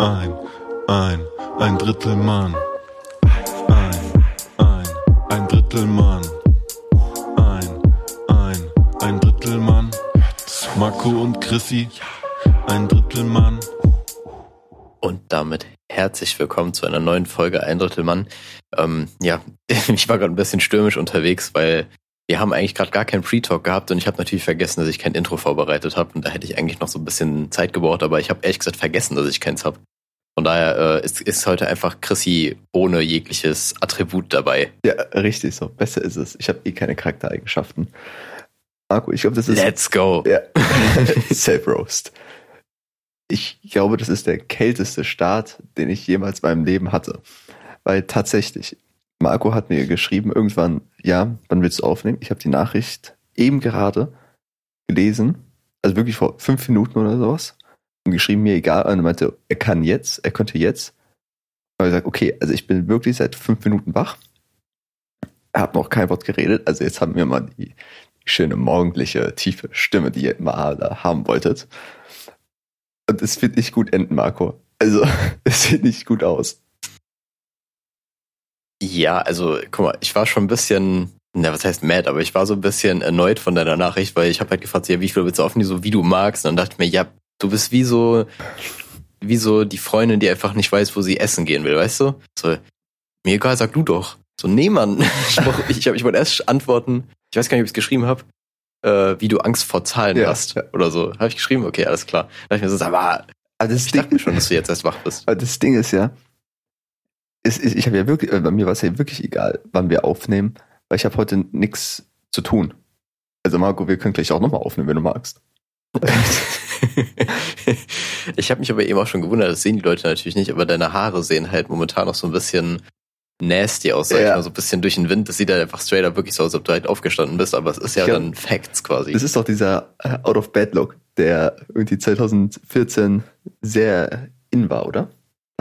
ein, ein, ein Drittel Mann. Ein, ein, ein Drittel Mann. Ein, ein, ein Drittel Mann. Marco und Chrissy, ein Drittel Mann. Und damit herzlich willkommen zu einer neuen Folge Ein Drittel Mann. Ähm, ja, ich war gerade ein bisschen stürmisch unterwegs, weil wir haben eigentlich gerade gar keinen Free-Talk gehabt und ich habe natürlich vergessen, dass ich kein Intro vorbereitet habe und da hätte ich eigentlich noch so ein bisschen Zeit gebraucht, aber ich habe ehrlich gesagt vergessen, dass ich keins habe. Von daher äh, ist, ist heute einfach Chrissy ohne jegliches Attribut dabei. Ja, richtig so. Besser ist es. Ich habe eh keine Charaktereigenschaften. Marco, ich glaube, das ist. Let's go. Ja. Self-Roast. Ich glaube, das ist der kälteste Start, den ich jemals in meinem Leben hatte. Weil tatsächlich, Marco hat mir geschrieben irgendwann, ja, wann willst du aufnehmen? Ich habe die Nachricht eben gerade gelesen, also wirklich vor fünf Minuten oder sowas, und geschrieben, mir egal, und er meinte, er kann jetzt, er könnte jetzt. Aber ich gesagt, okay, also ich bin wirklich seit fünf Minuten wach, hat noch kein Wort geredet, also jetzt haben wir mal die schöne morgendliche, tiefe Stimme, die ihr immer haben wolltet. Und es wird nicht gut enden, Marco. Also, es sieht nicht gut aus. Ja, also guck mal, ich war schon ein bisschen, na, was heißt mad, aber ich war so ein bisschen erneut von deiner Nachricht, weil ich habe halt gefragt, ja, wie viel willst du aufnehmen, so wie du magst. Und dann dachte ich mir, ja, du bist wie so, wie so die Freundin, die einfach nicht weiß, wo sie essen gehen will, weißt du? So, mir egal, sag du doch. So, nee, Mann. Ich, brauch, ich, ich, wollte erst antworten, ich weiß gar nicht, ob ich es geschrieben habe, äh, wie du Angst vor Zahlen Ja, hast oder so. Habe ich geschrieben? Okay, alles klar. Da dachte ich mir so, aber Aber das ich dachte mir schon, dass du jetzt erst wach bist. Aber das Ding ist ja, ist, ich habe ja wirklich, äh, bei mir war es ja wirklich egal, wann wir aufnehmen, weil ich habe heute nichts zu tun. Also Marco, wir können gleich auch nochmal aufnehmen, wenn du magst. ich habe mich aber eben auch schon gewundert, das sehen die Leute natürlich nicht, aber deine Haare sehen halt momentan noch so ein bisschen nasty aus, sag ich Ja. mal, so ein bisschen durch den Wind. Das sieht halt einfach straight up wirklich so aus, als ob du halt aufgestanden bist, aber es ist ja Ja. dann Facts quasi. Das ist doch dieser äh, Out-of-Bed-Look, der irgendwie 2014 sehr in war, oder?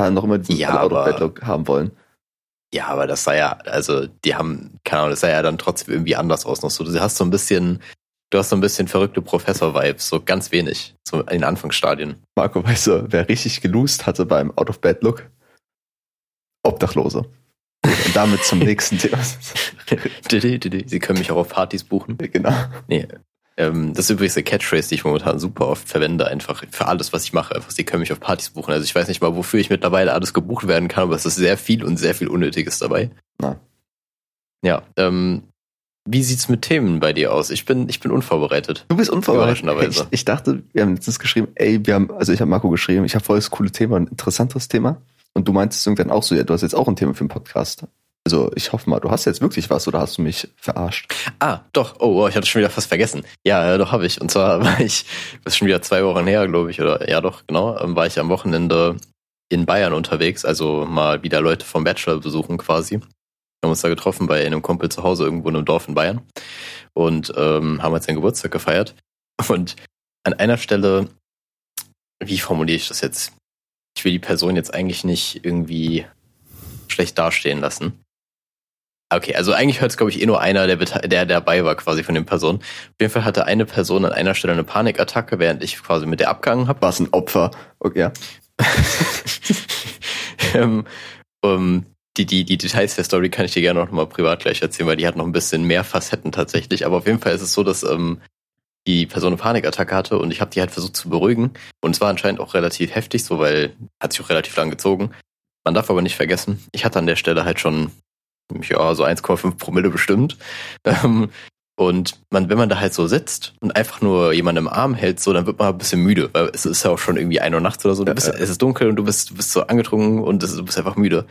Noch immer diesen Ja, Out-of-Bed-Look haben wollen. Ja, aber das sah ja, also die haben, keine Ahnung, das sah ja dann trotzdem irgendwie anders aus noch so. Du hast so ein bisschen, du hast so ein bisschen verrückte Professor-Vibes, so ganz wenig, so in den Anfangsstadien. Marco, weißt du, wer richtig geloost hatte beim Out-of-Bed-Look? Obdachlose. Und damit zum nächsten Thema. Sie können mich auch auf Partys buchen. genau. Nee. Ähm, das ist übrigens eine Catchphrase, die ich momentan super oft verwende, einfach für alles, was ich mache. Einfach, sie können mich auf Partys buchen. Also ich weiß nicht mal, wofür ich mittlerweile alles gebucht werden kann, aber es ist sehr viel und sehr viel Unnötiges dabei. Na. Ja, ähm, wie sieht's mit Themen bei dir aus? Ich bin, ich bin unvorbereitet. Du bist unvorbereitet. Ich, ich dachte, wir haben letztens geschrieben, ey, wir haben, also ich habe Marco geschrieben, ich habe voll das coole Thema, ein interessantes Thema. Und du meintest irgendwann auch so, ja, du hast jetzt auch ein Thema für den Podcast. Also ich hoffe mal, du hast jetzt wirklich was oder hast du mich verarscht? Ah, doch. Oh, oh ich hatte schon wieder fast vergessen. Ja, äh, doch habe ich. Und zwar war ich, das ist schon wieder zwei Wochen her, glaube ich, oder ja doch, genau, ähm, war ich am Wochenende in Bayern unterwegs, also mal wieder Leute vom Bachelor besuchen quasi. Wir haben uns da getroffen bei einem Kumpel zu Hause irgendwo in einem Dorf in Bayern und ähm, haben jetzt seinen Geburtstag gefeiert. Und an einer Stelle, wie formuliere ich das jetzt? Ich will die Person jetzt eigentlich nicht irgendwie schlecht dastehen lassen. Okay, also eigentlich hört es, glaube ich, eh nur einer, der, der dabei war quasi von den Personen. Auf jeden Fall hatte eine Person an einer Stelle eine Panikattacke, während ich quasi mit der abgegangen habe. War es ein Opfer? Okay, ja. ähm, um, die, die, die Details der Story kann ich dir gerne noch mal privat gleich erzählen, weil die hat noch ein bisschen mehr Facetten tatsächlich. Aber auf jeden Fall ist es so, dass ähm, die Person eine Panikattacke hatte und ich habe die halt versucht zu beruhigen. Und es war anscheinend auch relativ heftig, so weil hat sich auch relativ lang gezogen. Man darf aber nicht vergessen, ich hatte an der Stelle halt schon ja so 1,5 Promille bestimmt. Ähm, und man, wenn man da halt so sitzt und einfach nur jemanden im Arm hält, so, dann wird man ein bisschen müde, weil es ist ja auch schon irgendwie ein Uhr nachts oder so. Du bist, ja. Es ist dunkel und du bist, du bist so angetrunken und du bist einfach müde.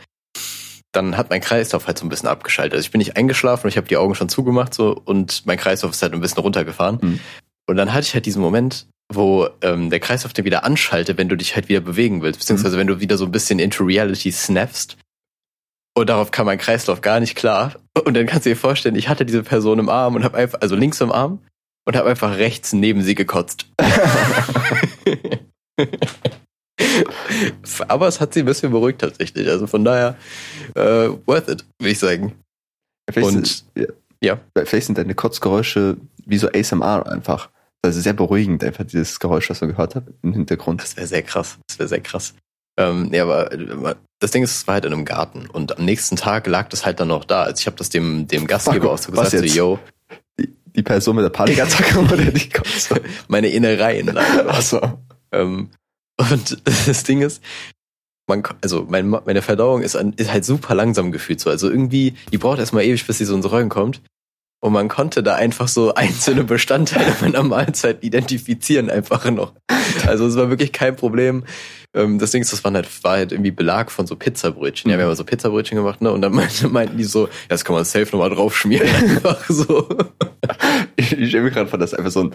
Dann hat mein Kreislauf halt so ein bisschen abgeschaltet. Also ich bin nicht eingeschlafen und ich habe die Augen schon zugemacht so und mein Kreislauf ist halt ein bisschen runtergefahren. Mhm. Und dann hatte ich halt diesen Moment, wo ähm, der Kreislauf dann wieder anschaltet, wenn du dich halt wieder bewegen willst, beziehungsweise wenn du wieder so ein bisschen into reality snappst. Und darauf kam mein Kreislauf gar nicht klar. Und dann kannst du dir vorstellen, ich hatte diese Person im Arm und habe einfach, also links im Arm und habe einfach rechts neben sie gekotzt. Aber es hat sie ein bisschen beruhigt tatsächlich. Also von daher, äh, worth it, würde ich sagen. Vielleicht, Und- sind, ja, ja. vielleicht sind deine Kotzgeräusche wie so ASMR einfach. Also sehr beruhigend, einfach dieses Geräusch, das man gehört hat im Hintergrund. Das wäre sehr krass. Das wäre sehr krass. Ähm, ja, aber äh, das Ding ist, es war halt in einem Garten und am nächsten Tag lag das halt dann noch da. Also ich habe das dem, dem Gastgeber auch so gesagt, so, yo, Die, die Person mit der Panikattacke oder die Kotze? meine Innereien da. Achso. Ähm, und das Ding ist, man, also mein, meine Verdauung ist, an, ist halt super langsam gefühlt so. Also irgendwie, die braucht erstmal ewig, bis sie so ins Rollen kommt. Und man konnte da einfach so einzelne Bestandteile meiner Mahlzeit identifizieren, einfach noch. Also es war wirklich kein Problem. Ähm, das Ding ist, das waren halt, war halt irgendwie Belag von so Pizzabrötchen. Ja, wir haben so Pizzabrötchen gemacht, ne? Und dann meinten, meinten die so, ja, das kann man safe nochmal draufschmieren. Einfach so. Ich, ich stelle mir gerade vor, dass einfach so ein,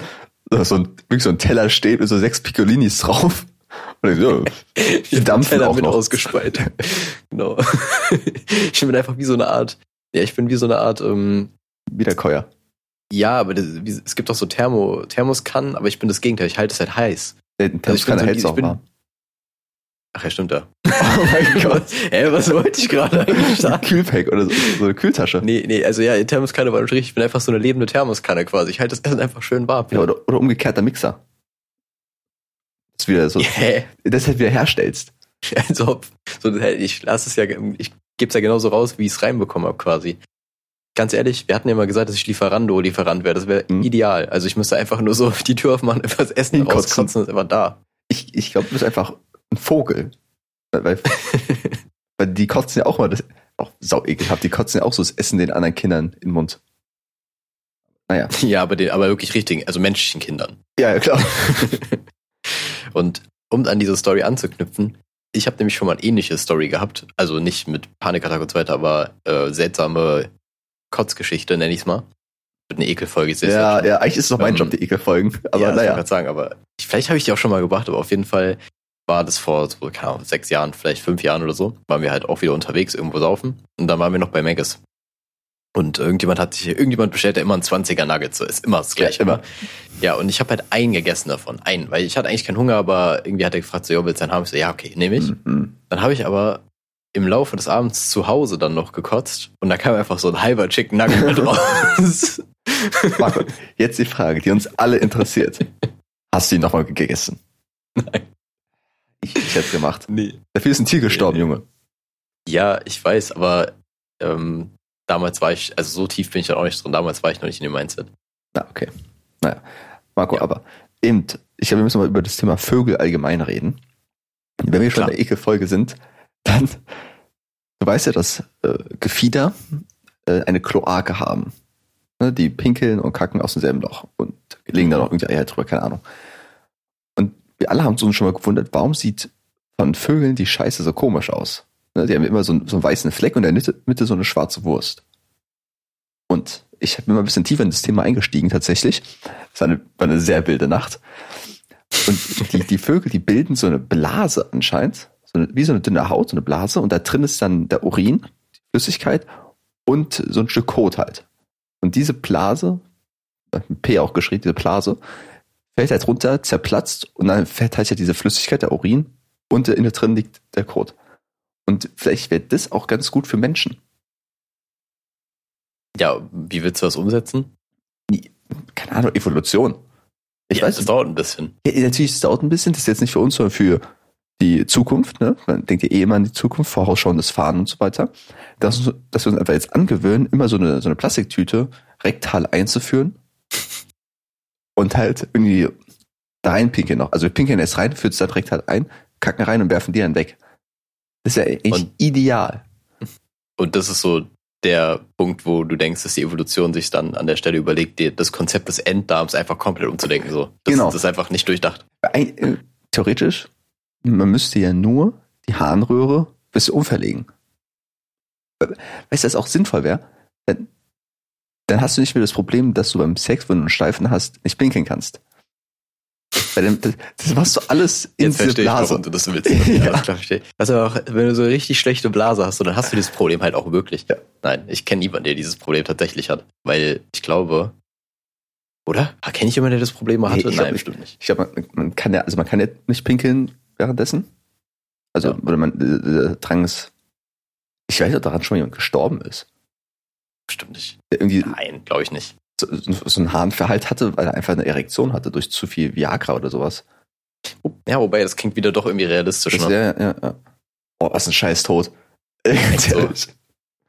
so ein, wirklich so ein Teller steht mit so sechs Piccolinis drauf. Und ich so, die dampfen auch noch. ausgespeit. genau. ich bin einfach wie so eine Art, ja, ich bin wie so eine Art, ähm, Wiederkäuer. ja, aber das, es gibt auch so Thermo, Thermoskannen, aber ich bin das Gegenteil, ich halte es halt heiß. Also ich bin so- ich auch bin-. Ach ja, stimmt ja. Oh mein Gott. Hä, was wollte ich gerade eigentlich Ein sagen? Kühlpack oder so, so eine Kühltasche. Nee, nee, also ja, Thermoskanne war natürlich, ich bin einfach so eine lebende Thermoskanne quasi. Ich halte das Essen einfach schön warm. Ja, oder, oder umgekehrter Mixer. Das wieder so, Hä? das halt wieder herstellst. Als ob. So, ich lasse es ja, ich gebe es ja genauso raus, wie ich es reinbekommen habe quasi. Ganz ehrlich, wir hatten ja mal gesagt, dass ich Lieferando-Lieferant wäre. Das wäre Mhm. ideal. Also ich müsste einfach nur so die Tür aufmachen, das Essen Hinkotzen. rauskotzen und ist einfach da. Ich, ich glaube, du bist einfach ein Vogel. Weil, weil, die kotzen ja auch mal das, auch sau ekelhaft, die kotzen ja auch so das Essen den anderen Kindern in den Mund. Naja. ja, aber, den, aber wirklich richtigen, also menschlichen Kindern. Ja, ja, klar. Und um an diese Story anzuknüpfen, ich habe nämlich schon mal eine ähnliche Story gehabt. Also nicht mit Panikattack und so weiter, aber äh, seltsame Kotzgeschichte, nenne ich es mal. Wird eine Ekelfolge. ich seh's Ja, ja, eigentlich ist es doch mein Ähm, Job, die Ekelfolgen. Aber ja, ich naja. grad sagen, aber ich, vielleicht habe ich die auch schon mal gebracht, aber auf jeden Fall war das vor so, keine Ahnung, sechs Jahren, vielleicht fünf Jahren oder so, waren wir halt auch wieder unterwegs, irgendwo saufen. Und dann waren wir noch bei Megas. Und irgendjemand hat sich, irgendjemand bestellt ja immer einen 20er Nuggets, so ist immer das gleiche. immer. Ja, und ich habe halt einen gegessen davon, einen, weil ich hatte eigentlich keinen Hunger, aber irgendwie hat er gefragt, so, ja, willst du einen haben? Ich so, ja, okay, nehme ich. Mhm. Dann habe ich aber im Laufe des Abends zu Hause dann noch gekotzt und da kam einfach so ein halber Chicken Nugget mit raus. Marco, jetzt die Frage, die uns alle interessiert. Hast du ihn nochmal gegessen? Nein. Ich, hätte gemacht. nee. Dafür ist ein Tier gestorben, Nee. Junge. Ja, ich weiß, aber ähm, damals war ich, also so tief bin ich dann auch nicht drin, damals war ich noch nicht in dem Mindset. Na, okay. Naja. Marco, Ja. aber eben, ich glaube, wir müssen mal über das Thema Vögel allgemein reden. Wenn wir schon Klar. in der Ekelfolge sind, dann, du weißt ja, dass äh, Gefieder äh, eine Kloake haben. Ne, die pinkeln und kacken aus demselben Loch und legen da noch irgendwie Eier drüber, keine Ahnung. Und wir alle haben uns schon mal gewundert, warum sieht von Vögeln die Scheiße so komisch aus? Ne, die haben immer so, einen- so einen weißen Fleck und in der Mitte, so eine schwarze Wurst. Und ich bin mal ein bisschen tiefer in das Thema eingestiegen tatsächlich. Es war eine, war eine sehr wilde Nacht. Und die, die Vögel, die bilden so eine Blase anscheinend, so eine, wie so eine dünne Haut, so eine Blase, und da drin ist dann der Urin, die Flüssigkeit und so ein Stück Kot halt. Und diese Blase, P auch geschrieben, diese Blase, fällt halt runter, zerplatzt und dann fällt halt diese Flüssigkeit, der Urin, und innen drin liegt der Kot. Und vielleicht wäre das auch ganz gut für Menschen. Ja, wie willst du das umsetzen? Keine Ahnung, Evolution. Ich ja, weiß das dauert ein bisschen. Ja, natürlich, es dauert ein bisschen, das ist jetzt nicht für uns, sondern für die Zukunft, ne? Man denkt ja eh immer an die Zukunft, vorausschauendes Fahren und so weiter. Dass, dass wir uns einfach jetzt angewöhnen, immer so eine, so eine Plastiktüte rektal einzuführen und halt irgendwie da reinpinkeln noch. Also wir pinkeln erst rein, führen es dann rektal ein, kacken rein und werfen die dann weg. Das ist ja echt Und- ideal. Und das ist so der Punkt, wo du denkst, dass die Evolution sich dann an der Stelle überlegt, dir das Konzept des Enddarms einfach komplett umzudenken. So. Das, Genau. das ist einfach nicht durchdacht. Ein, äh, theoretisch, man müsste ja nur die Harnröhre bisschen umverlegen. Äh, Weißt du, was auch sinnvoll wäre? Dann, dann hast du nicht mehr das Problem, dass du beim Sex, wenn du einen Steifen hast, nicht pinkeln kannst. Dann, das, das machst du alles in Jetzt diese ich, Blase. warum du das willst. Ja. Ja, klar verstehe. ich. Also auch, wenn du so eine richtig schlechte Blase hast, dann hast du dieses Problem halt auch wirklich. Ja. Nein, ich kenne niemanden, der dieses Problem tatsächlich hat. Weil ich glaube, oder? Kenne ich jemanden, der das Problem mal Nee, hatte? ich glaub Nein, nicht. bestimmt nicht. Ich glaube, man, man kann ja, also man kann ja nicht pinkeln währenddessen. Also, Ja. oder man, äh, der Drang ist, ich weiß, ob daran schon mal jemand gestorben ist. Bestimmt nicht. Irgendwie Nein, glaube ich nicht. So, einen Harnverhalt hatte, weil er einfach eine Erektion hatte durch zu viel Viagra oder sowas. Ja, wobei, das klingt wieder doch irgendwie realistisch. Das, Ne? ja, ja, ja. Oh, was ein scheiß Tod.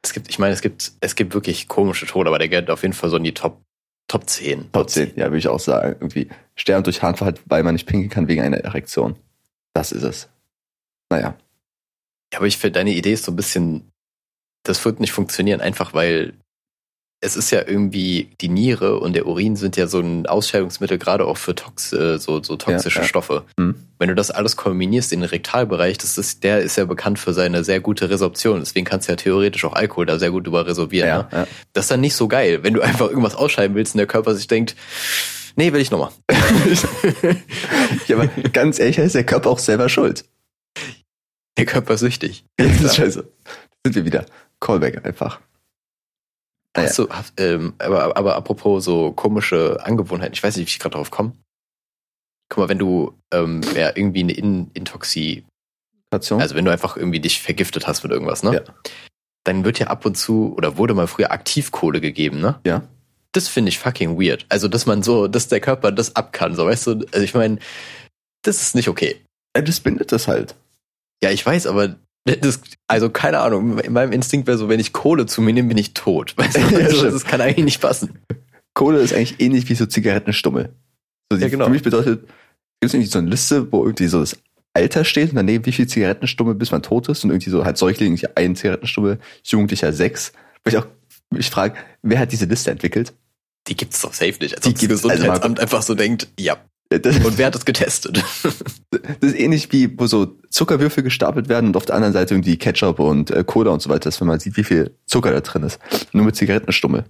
Es gibt, ich meine, es gibt, es gibt wirklich komische Tode, aber der gehört auf jeden Fall so in die Top, Top 10. Top 10, ja, würde ich auch sagen. Irgendwie sterben durch Harnverhalt, weil man nicht pinkeln kann wegen einer Erektion. Das ist es. Naja. Ja, aber ich finde, deine Idee ist so ein bisschen, das wird nicht funktionieren, einfach weil es ist ja irgendwie, die Niere und der Urin sind ja so ein Ausscheidungsmittel, gerade auch für Tox, äh, so, so toxische Ja, ja. Stoffe. Hm. Wenn du das alles kombinierst in den Rektalbereich, das ist, der ist ja bekannt für seine sehr gute Resorption. Deswegen kannst du ja theoretisch auch Alkohol da sehr gut über resorbieren. Ja, Ne? ja. Das ist dann nicht so geil, wenn du einfach irgendwas ausscheiden willst und der Körper sich denkt, nee, will ich nochmal. ja, aber ganz ehrlich, ist der Körper auch selber schuld. Der Körper ist süchtig. Das ist scheiße. Sind wir wieder. Callback einfach. Hast du, ähm, aber, aber apropos so komische Angewohnheiten, ich weiß nicht, wie ich gerade drauf komme. Guck mal, wenn du ähm, ja, irgendwie eine In Intoxi, Station. also wenn du einfach irgendwie dich vergiftet hast mit irgendwas, ne? Ja. Dann wird ja ab und zu oder wurde mal früher Aktivkohle gegeben, ne? ja. Das finde ich fucking weird. Also, dass man so, dass der Körper das ab kann, so weißt du? Also ich meine, das ist nicht okay. Ja, Das bindet das halt. Ja, ich weiß, aber das, also keine Ahnung, in meinem Instinkt wäre so, wenn ich Kohle zu mir nehme, bin ich tot. Weißt du? Also, das kann eigentlich nicht passen. Kohle ist eigentlich ähnlich wie so Zigarettenstummel. So, Ja, genau. Für mich bedeutet, gibt es irgendwie so eine Liste, wo irgendwie so das Alter steht und daneben wie viel Zigarettenstummel bis man tot ist und irgendwie so halt Säugling ein Zigarettenstummel, Jugendlicher sechs. Wo ich auch mich frage, wer hat diese Liste entwickelt? Die gibt's doch safe nicht. Als Die ob das gibt's- also Gesundheitsamt einfach so denkt, ja. Und wer hat das getestet? das ist ähnlich wie, wo so Zuckerwürfel gestapelt werden und auf der anderen Seite irgendwie Ketchup und äh, Cola und so weiter ist, wenn man sieht, wie viel Zucker da drin ist. Nur mit Zigarettenstummel.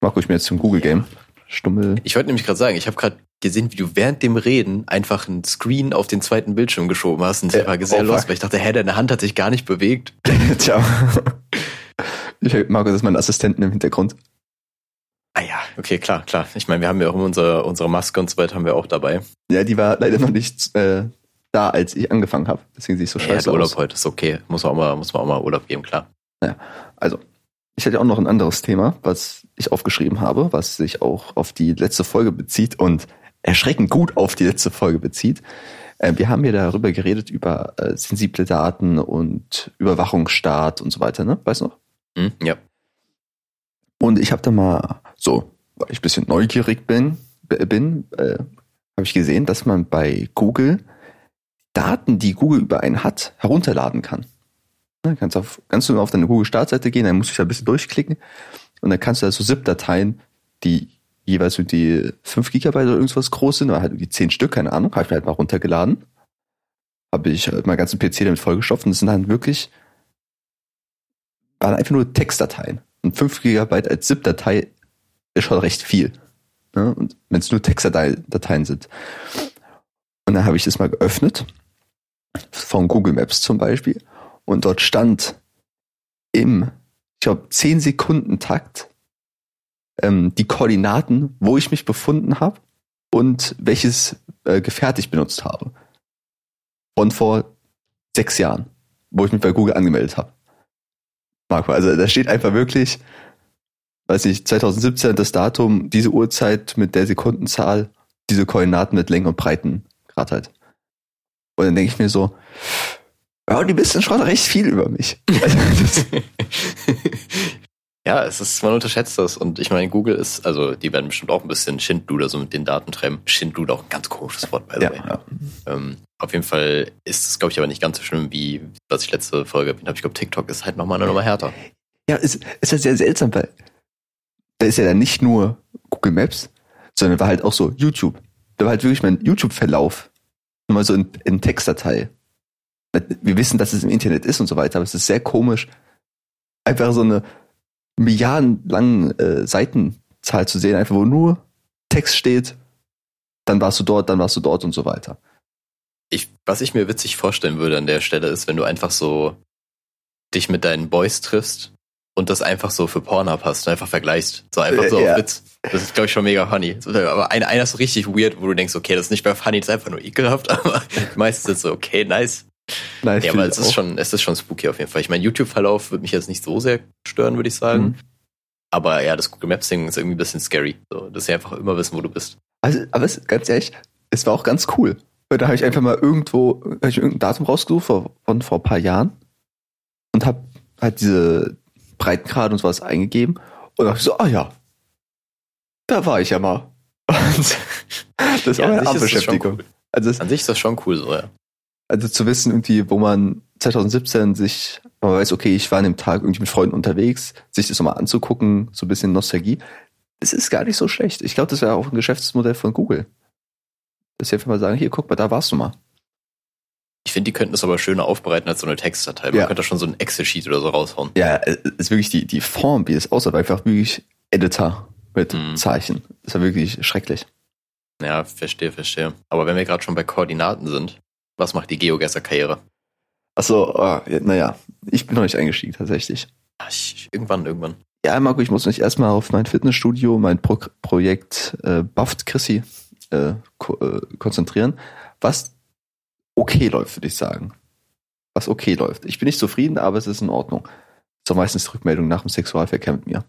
Mach ruhig mir jetzt zum Google-Game. Stummel. Ich wollte nämlich gerade sagen, ich habe gerade gesehen, wie du während dem Reden einfach einen Screen auf den zweiten Bildschirm geschoben hast. Und ich Ja, war sehr oh, los, weil ich dachte, hä, deine Hand hat sich gar nicht bewegt. Tja. Ich mag das ist mein Assistenten im Hintergrund. Ah ja, okay, klar, klar. Ich meine, wir haben ja auch immer unsere, unsere Maske und so weiter haben wir auch dabei. Ja, die war leider noch nicht äh, da, als ich angefangen habe. Deswegen sieht es so Ja, scheiße der Urlaub aus. heute ist okay. Muss man auch mal, muss man auch mal Urlaub geben, klar. Also, ich hätte auch noch ein anderes Thema, was ich aufgeschrieben habe, was sich auch auf die letzte Folge bezieht und erschreckend gut auf die letzte Folge bezieht. Äh, wir haben ja darüber geredet, über äh, sensible Daten und Überwachungsstaat und so weiter, ne? Weißt du noch? Hm? Ja. Und ich habe da mal so, weil ich ein bisschen neugierig bin, b- bin äh, habe ich gesehen, dass man bei Google Daten, die Google über einen hat, herunterladen kann. Ne, kannst, auf, kannst du auf deine Google-Startseite gehen, dann musst du dich ein bisschen durchklicken und dann kannst du so ZIP-Dateien, die jeweils die 5 Gigabyte oder irgendwas groß sind, oder halt irgendwie 10 Stück, keine Ahnung, habe ich mir halt mal runtergeladen. Habe ich halt meinen ganzen PC damit vollgestopft und das sind dann wirklich, waren einfach nur Textdateien. Und 5 Gigabyte als ZIP-Datei ist schon recht viel. Ne? Und wenn es nur Textdateien sind. Und dann habe ich das mal geöffnet, von Google Maps zum Beispiel, und dort stand im, ich glaube, 10 Sekunden Takt ähm, die Koordinaten, wo ich mich befunden habe und welches äh, Gefährt ich benutzt habe. Von vor sechs Jahren, wo ich mich bei Google angemeldet habe. Marco, also da steht einfach wirklich, weiß nicht, 2017 das Datum, diese Uhrzeit mit der Sekundenzahl, diese Koordinaten mit Längen und Breitengrad halt. Und dann denke ich mir so, ja, die wissen schon recht viel über mich. Also, ja, es ist, man unterschätzt das. Und ich meine, Google ist, also die werden bestimmt auch ein bisschen Schindluder so mit den Daten treiben. Schindluder auch ein ganz komisches Wort, by the way. ja. Ähm, auf jeden Fall ist es, glaube ich, aber nicht ganz so schlimm, wie was ich letzte Folge erwähnt habe. Ich glaube, TikTok ist halt nochmal eine Nummer härter. Ja, es ist ja sehr seltsam, weil da ist ja dann nicht nur Google Maps, sondern war halt auch so YouTube. Da war halt wirklich mein YouTube-Verlauf. Mal so in, in Textdatei. Wir wissen, dass es im Internet ist und so weiter, aber es ist sehr komisch, einfach so eine milliardenlangen äh, Seitenzahl zu sehen, einfach wo nur Text steht, dann warst du dort, dann warst du dort und so weiter. Ich, was ich mir witzig vorstellen würde an der Stelle ist, wenn du einfach so dich mit deinen Boys triffst und das einfach so für Pornhub hast und einfach vergleichst. So einfach so Äh, ja. auf Witz. Das ist, glaube ich, schon mega funny. Aber einer, einer ist so richtig weird, wo du denkst, okay, das ist nicht mehr funny, das ist einfach nur ekelhaft, aber meistens ist es so, okay, nice. Nein, Ja, aber es ist auch. schon, es ist schon spooky auf jeden Fall. Ich meine, YouTube-Verlauf würde mich jetzt nicht so sehr stören, würde ich sagen. Mhm. Aber ja, das Google Maps Ding ist irgendwie ein bisschen scary. So, dass sie einfach immer wissen, wo du bist. Also, aber es, ganz ehrlich, es war auch ganz cool. Weil da habe ich einfach mal irgendwo, hab ich irgendein Datum rausgesucht von, von vor ein paar Jahren und habe halt diese Breitengrade und sowas eingegeben und dachte so, ah ja, da war ich ja mal. Und das ist Ja, auch eine Abbeschäftigung. cool. Also, An sich ist das schon cool so, ja. also zu wissen irgendwie, wo man 2017 sich, man weiß, okay, ich war an dem Tag irgendwie mit Freunden unterwegs, sich das nochmal anzugucken, so ein bisschen Nostalgie, das ist gar nicht so schlecht. Ich glaube, das wäre auch ein Geschäftsmodell von Google. Dass sie einfach mal sagen, hier, guck mal, da warst du mal. Ich finde, die könnten es aber schöner aufbereiten als so eine Textdatei. Man Ja. könnte schon so ein Excel-Sheet oder so raushauen. Ja, es ist wirklich die, die Form, wie es aussah, war einfach wirklich Editor mit Mhm. Zeichen. Das war wirklich schrecklich. Ja, verstehe, verstehe. Aber wenn wir gerade schon bei Koordinaten sind, was macht die GeoGuessr-Karriere? Achso, ah, ja, naja, ich bin noch nicht eingestiegen tatsächlich. Ah, ich- Irgendwann, irgendwann. Ja, Marco, ich muss mich erstmal auf mein Fitnessstudio, mein Pro Projekt äh, Bufft Chrissy äh, ko äh, konzentrieren, was okay läuft, würde ich sagen. Was okay läuft. Ich bin nicht zufrieden, aber es ist in Ordnung. So meistens Rückmeldung nach dem Sexualverkehr mit mir.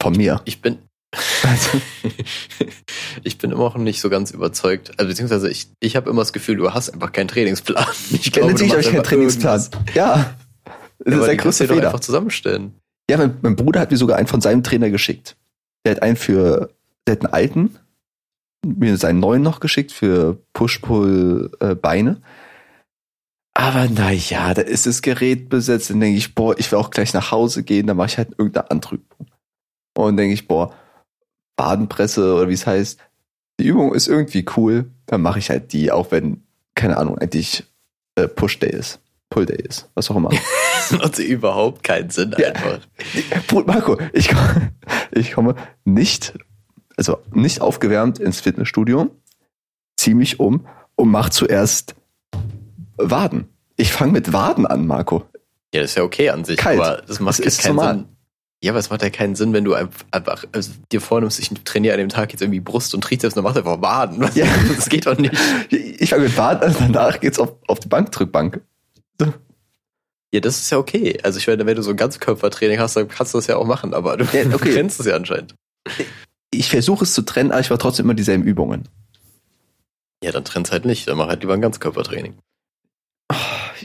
Von mir. Ich bin, Also, ich bin immer noch nicht so ganz überzeugt. Also beziehungsweise ich, ich habe immer das Gefühl, du hast einfach keinen Trainingsplan. Ich glaube, natürlich habe ich keinen Trainingsplan. irgendwas. Ja. Das Ja, ist der größte Fehler. einfach zusammenstellen. Ja, mein, mein Bruder hat mir sogar einen von seinem Trainer geschickt. Der hat einen für, der hat einen alten, mir seinen neuen noch geschickt für Push-Pull-Beine. Aber naja, da ist das Gerät besetzt. Dann denke ich, boah, ich will auch gleich nach Hause gehen, dann mache ich halt irgendeine andere Übung. Und dann denke ich, boah, Badenpresse oder wie es heißt, die Übung ist irgendwie cool, dann mache ich halt die, auch wenn, keine Ahnung, eigentlich äh, Push-Day ist, Pull-Day ist, was auch immer. Das macht überhaupt keinen Sinn Ja. einfach. Marco, ich, komm- ich komme nicht, also nicht aufgewärmt ins Fitnessstudio, ziehe mich um und mach zuerst Waden. Ich fange mit Waden an, Marco. Ja, das ist ja okay an sich, Kalt. aber das macht Das ist keinen normal. Sinn. Ja, aber es macht ja keinen Sinn, wenn du einfach, also dir vornimmst, ich trainiere an dem Tag jetzt irgendwie Brust und Trizeps und dann machst du einfach Waden. Ja. Das geht doch nicht. Ich fange mit Waden an, danach geht's auf, auf die Bankdrückbank. Ja, das ist ja okay. Also ich meine, wenn du so ein Ganzkörpertraining hast, dann kannst du das ja auch machen, aber du Ja, okay. kennst es ja anscheinend. Ich versuche es zu trennen, aber ich mache trotzdem immer dieselben Übungen. Ja, dann trenn's halt nicht. Dann mach halt lieber ein Ganzkörpertraining.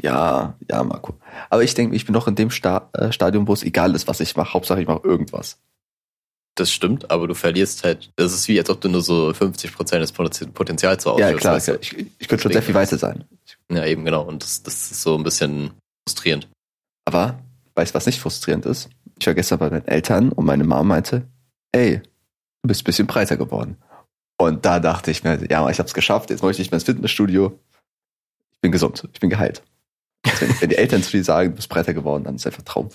Ja, ja, Marco. Aber ich denke, ich bin noch in dem Sta äh, Stadium, wo es egal ist, was ich mache. Hauptsache, ich mache irgendwas. Das stimmt, aber du verlierst halt, das ist wie, als ob du nur so 50% des Potenzi- Potenzials so ja, ausschöpfst, klar. weißt du? Ich, ich könnte schon sehr viel weiter sein. Ja, eben genau. Und das, das ist so ein bisschen frustrierend. Aber, weißt du, was nicht frustrierend ist? Ich war gestern bei meinen Eltern und meine Mama meinte, ey, du bist ein bisschen breiter geworden. Und da dachte ich mir, ja, ich hab's geschafft, jetzt möchte ich mehr ins Fitnessstudio. Ich bin gesund, ich bin geheilt. Also wenn, wenn die Eltern zu dir sagen, du bist breiter geworden, dann ist einfach Traum.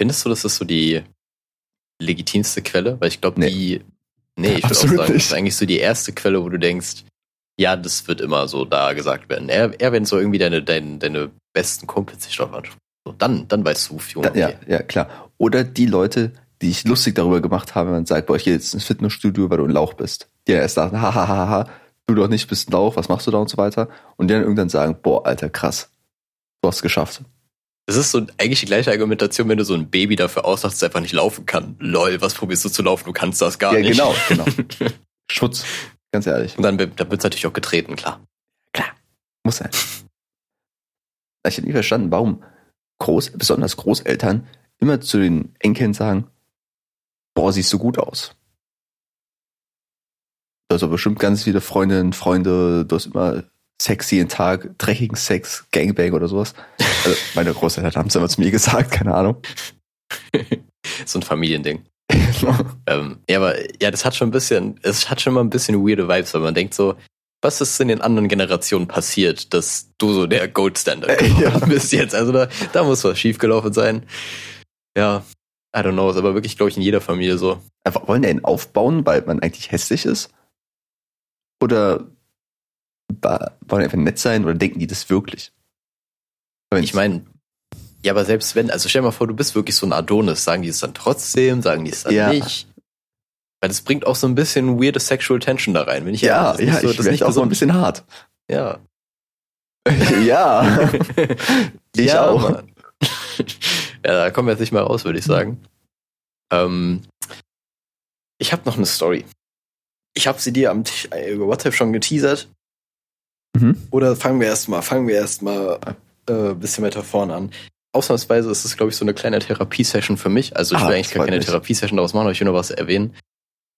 Findest du, das ist so die legitimste Quelle? Weil ich glaube, Nee. die. Nee, ich würde auch sagen, das nicht. ist eigentlich so die erste Quelle, wo du denkst, ja, das wird immer so da gesagt werden. Eher, eher wenn so irgendwie deine, deine, deine besten Kumpels sich drauf anschauen. So, dann, dann weißt du, Fiona, Da, ja, ja, klar. Oder die Leute, die ich lustig darüber gemacht habe, wenn man sagt, boah, ich gehe jetzt ins Fitnessstudio, weil du ein Lauch bist. Die dann erst sagen, hahaha, du doch nicht bist ein Lauch, was machst du da und so weiter. Und die dann irgendwann sagen, boah, Alter, krass. Du hast es geschafft. Das ist so eigentlich die gleiche Argumentation, wenn du so ein Baby dafür aussagst, dass es einfach nicht laufen kann. Lol, was probierst du zu laufen? Du kannst das gar ja, nicht. genau, genau. Schutz. Ganz ehrlich. Und dann, dann wird es natürlich auch getreten, klar. Muss sein. Ich hätte nie verstanden, warum Groß, besonders Großeltern immer zu den Enkeln sagen, boah, siehst du gut aus. Du hast aber bestimmt ganz viele Freundinnen, Freunde, du hast immer sexy jeden Tag, dreckigen Sex, Gangbang oder sowas. Also meine Großeltern haben es immer zu mir gesagt, keine Ahnung. so ein Familiending. Ähm, ja, aber ja, das hat schon ein bisschen, es hat schon mal ein bisschen weirde Vibes, weil man denkt so, was ist in den anderen Generationen passiert, dass du so der Gold Standard Äh, ja. bist jetzt? Also da, da muss was schiefgelaufen sein. Ja, I don't know, ist aber wirklich, glaube ich, in jeder Familie so. Einfach, wollen die einen aufbauen, weil man eigentlich hässlich ist? Oder wollen die einfach nett sein oder denken die das wirklich? Wenn Ich meine, ja, aber selbst wenn, also stell dir mal vor, du bist wirklich so ein Adonis, sagen die es dann trotzdem, sagen die es dann Ja. nicht? Weil das bringt auch so ein bisschen weirde Sexual Tension da rein, wenn ich ja, ehrlich ja, Das ist nicht so, ich das nicht auch so ein bisschen hart. Ja. ja. Ich ja, auch. Ja, da kommen wir jetzt nicht mehr raus, würde ich sagen. Ähm, ich habe noch eine Story. ich habe sie dir am Tisch, äh, über WhatsApp schon geteasert. Mhm. Oder fangen wir erstmal, fangen wir erstmal äh, bisschen weiter vorne an. Ausnahmsweise ist es, glaube ich, so eine kleine Therapiesession für mich. Also ich Ah, will eigentlich gar keine. Therapiesession daraus machen, aber ich will noch was erwähnen.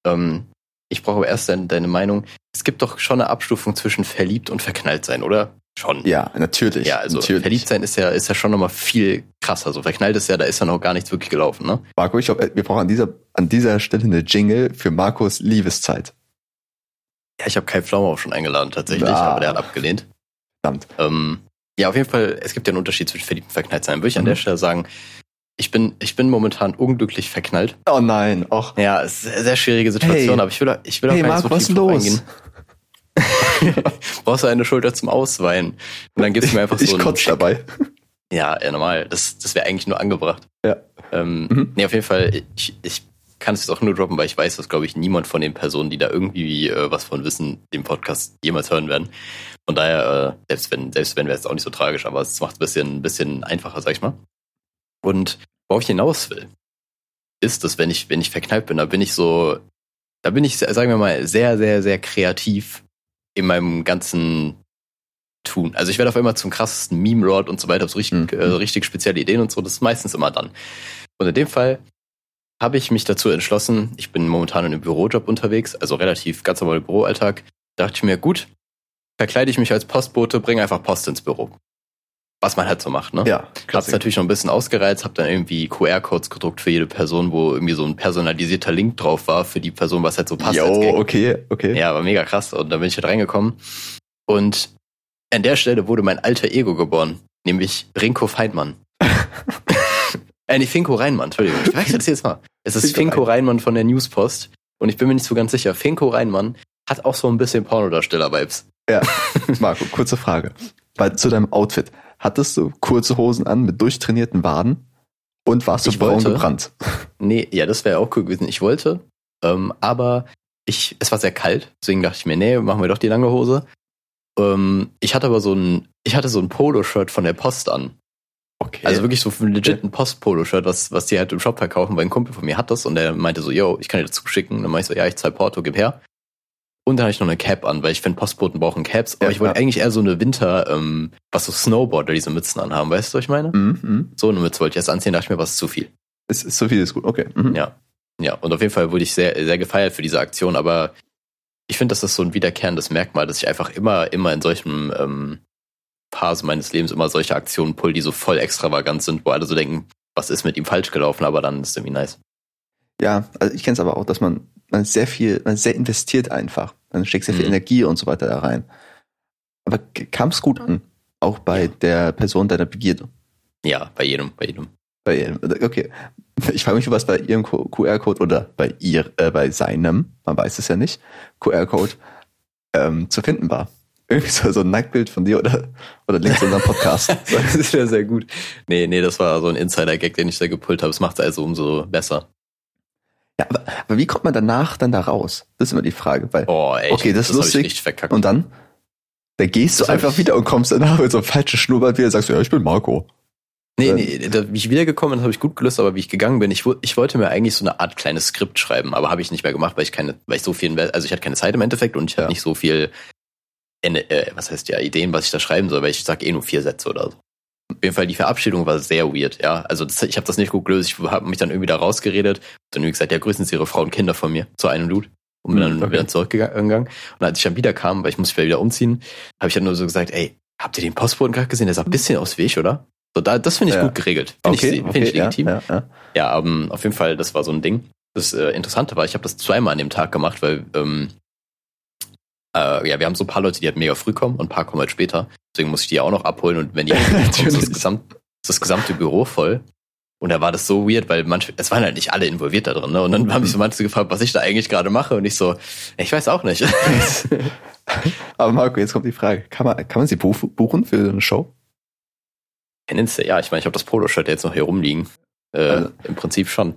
Ähm, ich brauche aber erst deine, deine Meinung. Es gibt doch schon eine Abstufung zwischen verliebt und verknallt sein, oder? Schon. Ja, natürlich. Ja, also natürlich. verliebt sein ist ja, ist ja schon nochmal viel krasser. So verknallt ist ja, da ist ja noch gar nichts wirklich gelaufen, ne? Marco, ich glaube, wir brauchen an dieser, an dieser Stelle eine Jingle für Marcos Liebeszeit. Ja, ich habe Kai Pflaume auch schon eingeladen tatsächlich, Ah. aber der hat abgelehnt. Verdammt. Ähm, ja, auf jeden Fall, es gibt ja einen Unterschied zwischen verliebt und verknallt sein. Würde ich an Mhm. der Stelle sagen, ich bin, ich bin momentan unglücklich verknallt. Oh nein, och. Ja, eine sehr schwierige Situation, Hey. aber ich will, ich will auch Hey gar nicht Marco, so was los? eingehen. Brauchst du eine Schulter zum Ausweinen. Und dann gibst du mir einfach ich so einen kotze dabei. Ja, ja, normal. Das, das wäre eigentlich nur angebracht. Ja. Ähm, Mhm. Nee, auf jeden Fall, ich, ich kann es jetzt auch nur droppen, weil ich weiß, dass, glaube ich, niemand von den Personen, die da irgendwie äh, was von wissen, den Podcast jemals hören werden. Von daher, äh, selbst wenn, selbst wenn wäre es auch nicht so tragisch, aber es macht es ein bisschen, ein bisschen einfacher, sag ich mal. Und worauf ich hinaus will, ist, dass wenn ich, wenn ich verknallt bin, da bin ich so, da bin ich, sagen wir mal, sehr, sehr, sehr kreativ in meinem ganzen Tun. Also ich werde auf einmal zum krassesten Meme-Lord und so weiter, so richtig, Mhm. äh, richtig spezielle Ideen und so, das ist meistens immer dann. Und in dem Fall habe ich mich dazu entschlossen, ich bin momentan in einem Bürojob unterwegs, also relativ ganz normaler Büroalltag, dachte ich mir, gut, verkleide ich mich als Postbote, bringe einfach Post ins Büro. Was man halt so macht, ne? Ja, Hab's natürlich noch ein bisschen ausgereizt, hab dann irgendwie QR-Codes gedruckt für jede Person, wo irgendwie so ein personalisierter Link drauf war für die Person, was halt so passt. Jo, okay, okay. Ja, war mega krass. Und dann bin ich halt reingekommen. Und an der Stelle wurde mein alter Ego geboren, nämlich Rinko Feindmann. äh, nee, Finko Reinmann, Entschuldigung. Ich wechsle das jetzt mal. Es ist Finko Finko Reinmann von der Newspost. Und ich bin mir nicht so ganz sicher. Finko Reinmann hat auch so ein bisschen Pornodarsteller-Vibes. Marco, kurze Frage. Bei, zu deinem Outfit. Hattest du kurze Hosen an mit durchtrainierten Waden? Und warst du Ich braun wollte. gebrannt? Nee, ja, das wäre auch cool gewesen. Ich wollte, ähm, aber ich, es war sehr kalt, deswegen dachte ich mir, nee, machen wir doch die lange Hose. Ähm, ich hatte aber so ein, ich hatte so ein Poloshirt von der Post an. Okay. Also wirklich so ein legit ein Post-Polo-Shirt, was, was die halt im Shop verkaufen, weil ein Kumpel von mir hat das und der meinte so, yo, ich kann dir das zuschicken. Und dann meinte ich so, ja, ich zahl Porto, gib her. Und dann hatte ich noch eine Cap an, weil ich finde, Postboten brauchen Caps. Aber Ja, ich wollte eigentlich eher so eine Winter, ähm, was so Snowboarder diese Mützen anhaben, weißt du, was ich meine? Mhm, mhm. So eine Mütze wollte ich erst anziehen, dachte ich mir, was ist zu viel. Ist, ist so viel ist gut. Okay. Mhm. Ja. Ja, und auf jeden Fall wurde ich sehr, sehr gefeiert für diese Aktion, aber ich finde, das ist so ein wiederkehrendes Merkmal, dass ich einfach immer, immer in solchen ähm, Phasen meines Lebens immer solche Aktionen pull, die so voll extravagant sind, wo alle so denken, was ist mit ihm falsch gelaufen, aber dann ist es irgendwie nice. Ja, also ich kenne es aber auch, dass man, man ist sehr viel, man ist sehr investiert einfach. Man steckt sehr viel Mhm. Energie und so weiter da rein. Aber kam es gut an? Auch bei Ja. der Person deiner Begierde. Ja, bei jedem, bei jedem. Bei ihr. Okay. Ich frage mich, was bei ihrem QR-Code oder bei ihr, äh, bei seinem, man weiß es ja nicht, QR-Code ähm, zu finden war. Irgendwie so, so ein Nacktbild von dir oder, oder links in unserem Podcast. Das ist ja sehr gut. Nee, nee, das war so ein Insider-Gag, den ich da gepullt habe. Das macht es also umso besser. Ja, aber, aber wie kommt man danach dann da raus? Das ist immer die Frage. Weil, Oh, ey. Okay, das ist hab ich lustig. und dann, da gehst du Das hab einfach ich- wieder und kommst danach mit so einem falschen Schnurrbart wieder und sagst, ja, ich bin Marco. Nee, nee, da, wie ich wiedergekommen bin, habe ich gut gelöst, aber wie ich gegangen bin, ich, ich wollte mir eigentlich so eine Art kleines Skript schreiben, aber habe ich nicht mehr gemacht, weil ich keine, weil ich so viel, also ich hatte keine Zeit im Endeffekt und ich Ja. hatte nicht so viel, äh, was heißt ja, Ideen, was ich da schreiben soll, weil ich sag eh nur vier Sätze oder so. Auf jeden Fall, die Verabschiedung war sehr weird, ja. Also das, ich habe das nicht gut gelöst, ich habe mich dann irgendwie da rausgeredet, dann irgendwie gesagt, ja, grüßen Sie Ihre Frau und Kinder von mir zu einem Blut. Und bin Hm, dann okay. wieder zurückgegangen. Und als ich dann wieder kam, weil ich musste wieder umziehen, habe ich dann nur so gesagt, ey, habt ihr den Postboten gerade gesehen? Der sah ein bisschen aus wie ich, oder? So, da, das finde ich Ja. gut geregelt. Finde ich, finde ich ja, legitim. Ja, ja. Ja, ähm, auf jeden Fall, das war so ein Ding. Das äh, Interessante war, ich habe das zweimal an dem Tag gemacht, weil ähm, äh, ja, wir haben so ein paar Leute, die halt mega früh kommen und ein paar kommen halt später. Deswegen muss ich die ja auch noch abholen und wenn die kommen, ist das, gesamt, das gesamte Büro voll. Und da war das so weird, weil manche, es waren halt nicht alle involviert da drin, ne? Und dann haben mich so manche gefragt, was ich da eigentlich gerade mache. Und ich so, ich weiß auch nicht. Aber Marco, jetzt kommt die Frage. Kann man, kann man sie buch- buchen für eine Show? Tendenziell, ja, ich meine, ich habe das Poloshirt jetzt noch hier rumliegen. Äh, Also- Im Prinzip schon.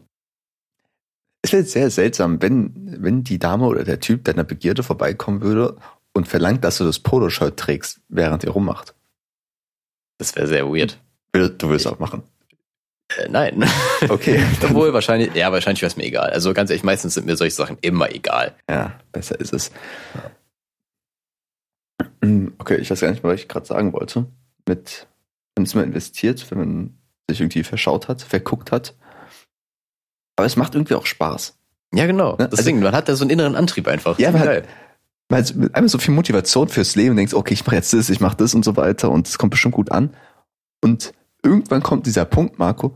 Es wäre sehr seltsam, wenn, wenn die Dame oder der Typ deiner Begierde vorbeikommen würde und verlangt, dass du das Poloshirt trägst, während ihr rummacht. Das wäre sehr weird. Du willst auch machen. Äh, nein. Okay. Obwohl, wahrscheinlich, ja, wahrscheinlich wäre es mir egal. Also ganz ehrlich, meistens sind mir solche Sachen immer egal. Ja, besser ist es. Hm, Okay, ich weiß gar nicht mehr, was ich gerade sagen wollte. Mit, wenn es mal investiert, wenn man sich irgendwie verschaut hat, verguckt hat. Aber es macht irgendwie auch Spaß. Ja, genau. Ne? Deswegen, man hat da so einen inneren Antrieb einfach. Ja, man. Weil es mit einmal so viel Motivation fürs Leben denkst, okay, ich mache jetzt das, ich mache das und so weiter und es kommt bestimmt gut an. Und irgendwann kommt dieser Punkt, Marco,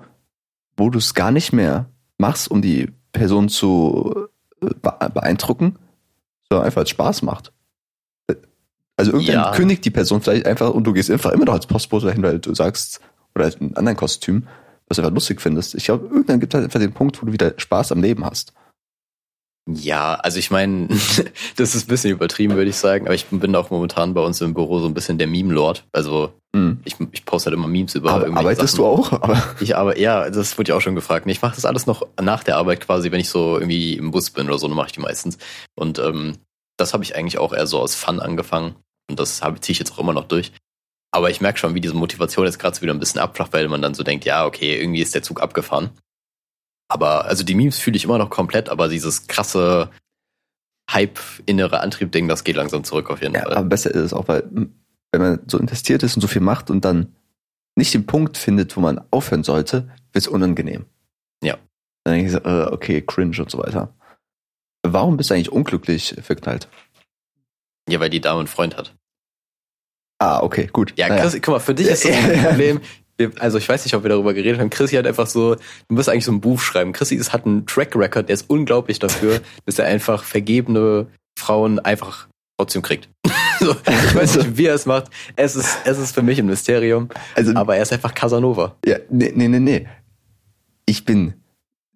wo du es gar nicht mehr machst, um die Person zu äh, be- beeindrucken, sondern einfach als Spaß macht. Also irgendwann Ja. kündigt die Person vielleicht einfach und du gehst einfach immer noch als Postbote dahin, weil du sagst, oder einen anderen Kostüm, was du einfach lustig findest. Ich glaube, irgendwann gibt es halt einfach den Punkt, wo du wieder Spaß am Leben hast. Ja, also ich meine, das ist ein bisschen übertrieben, würde ich sagen, aber ich bin auch momentan bei uns im Büro so ein bisschen der Meme-Lord. Also Mhm. ich, ich poste halt immer Memes über Aber arbeitest Sachen. du auch? Aber Ich aber ja, das wurde ja auch schon gefragt. Nee, Ich mache das alles noch nach der Arbeit quasi, wenn ich so irgendwie im Bus bin oder so, dann mache ich die meistens. Und ähm, das habe ich eigentlich auch eher so aus Fun angefangen. Und das ziehe ich jetzt auch immer noch durch. Aber ich merke schon, wie diese Motivation jetzt gerade so wieder ein bisschen abflacht, weil man dann so denkt, ja, okay, irgendwie ist der Zug abgefahren. Aber also die Memes fühle ich immer noch komplett, aber dieses krasse Hype, innere Antrieb-Ding, das geht langsam zurück auf jeden Ja, Fall. aber besser ist es auch, weil wenn man so investiert ist und so viel macht und dann nicht den Punkt findet, wo man aufhören sollte, wird es unangenehm. Ja. Dann denke ich so, äh, okay, cringe und so weiter. Warum bist du eigentlich unglücklich verknallt? Ja, weil die Dame einen Freund hat. Ah, okay, gut. Ja. Chris, guck mal, für dich ist das Ja, ein ja. Problem. Wir- Also ich weiß nicht, ob wir darüber geredet haben. Chrissy hat einfach so, du musst eigentlich so ein Buch schreiben. Chrissy ist, hat einen Track Record, der ist unglaublich dafür, dass er einfach vergebene Frauen einfach trotzdem kriegt. so, ich weiß nicht, wie er es macht. Es ist, es ist für mich ein Mysterium, Also, aber er ist einfach Casanova. ja, nee, nee, nee, nee. Ich bin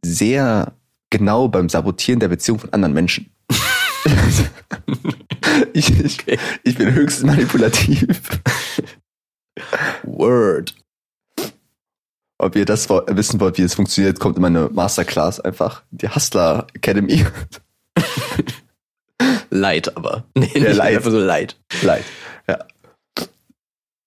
sehr genau beim Sabotieren der Beziehung von anderen Menschen. ich, ich, ich bin höchst manipulativ. Word. Ob ihr das wissen wollt, wie es funktioniert, kommt in meine Masterclass einfach. Die Hustler Academy. Light aber. Nee, Ja, light. einfach so light. Leid.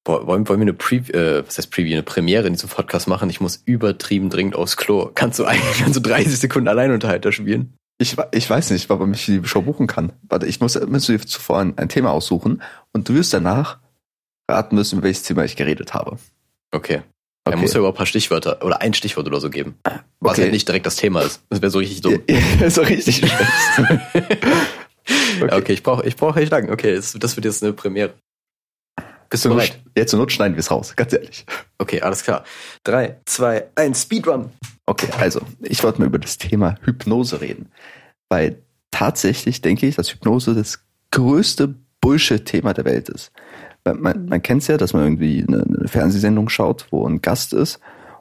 Boah, wollen, wollen wir eine Preview, äh, was heißt Preview, eine Premiere in diesem Podcast machen? Ich muss übertrieben dringend aufs Klo. Kannst du eigentlich kannst du 30 Sekunden Alleinunterhalter spielen? Ich, ich weiß nicht, warum ich die Show buchen kann. Warte, ich muss, muss dir zuvor ein, ein Thema aussuchen und du wirst danach raten müssen, über welches Thema ich geredet habe. Okay. Er Okay. muss ja aber ein paar Stichwörter oder ein Stichwort oder so geben. Was Okay. halt nicht direkt das Thema ist. Das wäre so richtig dumm. So richtig. Ja, okay, ich brauche ich brauche echt lang. Okay, das, das wird jetzt eine Premiere. Bist du Zur bereit? Not, ja, zur Not schneiden wir es raus, ganz ehrlich. Okay, alles klar. Drei, zwei, eins, Speedrun. Okay, also, ich wollte mal über das Thema Hypnose reden. Weil tatsächlich denke ich, dass Hypnose das größte Bullshit-Thema der Welt ist. Weil Man, man kennt es ja, dass man irgendwie eine, eine Fernsehsendung schaut, wo ein Gast ist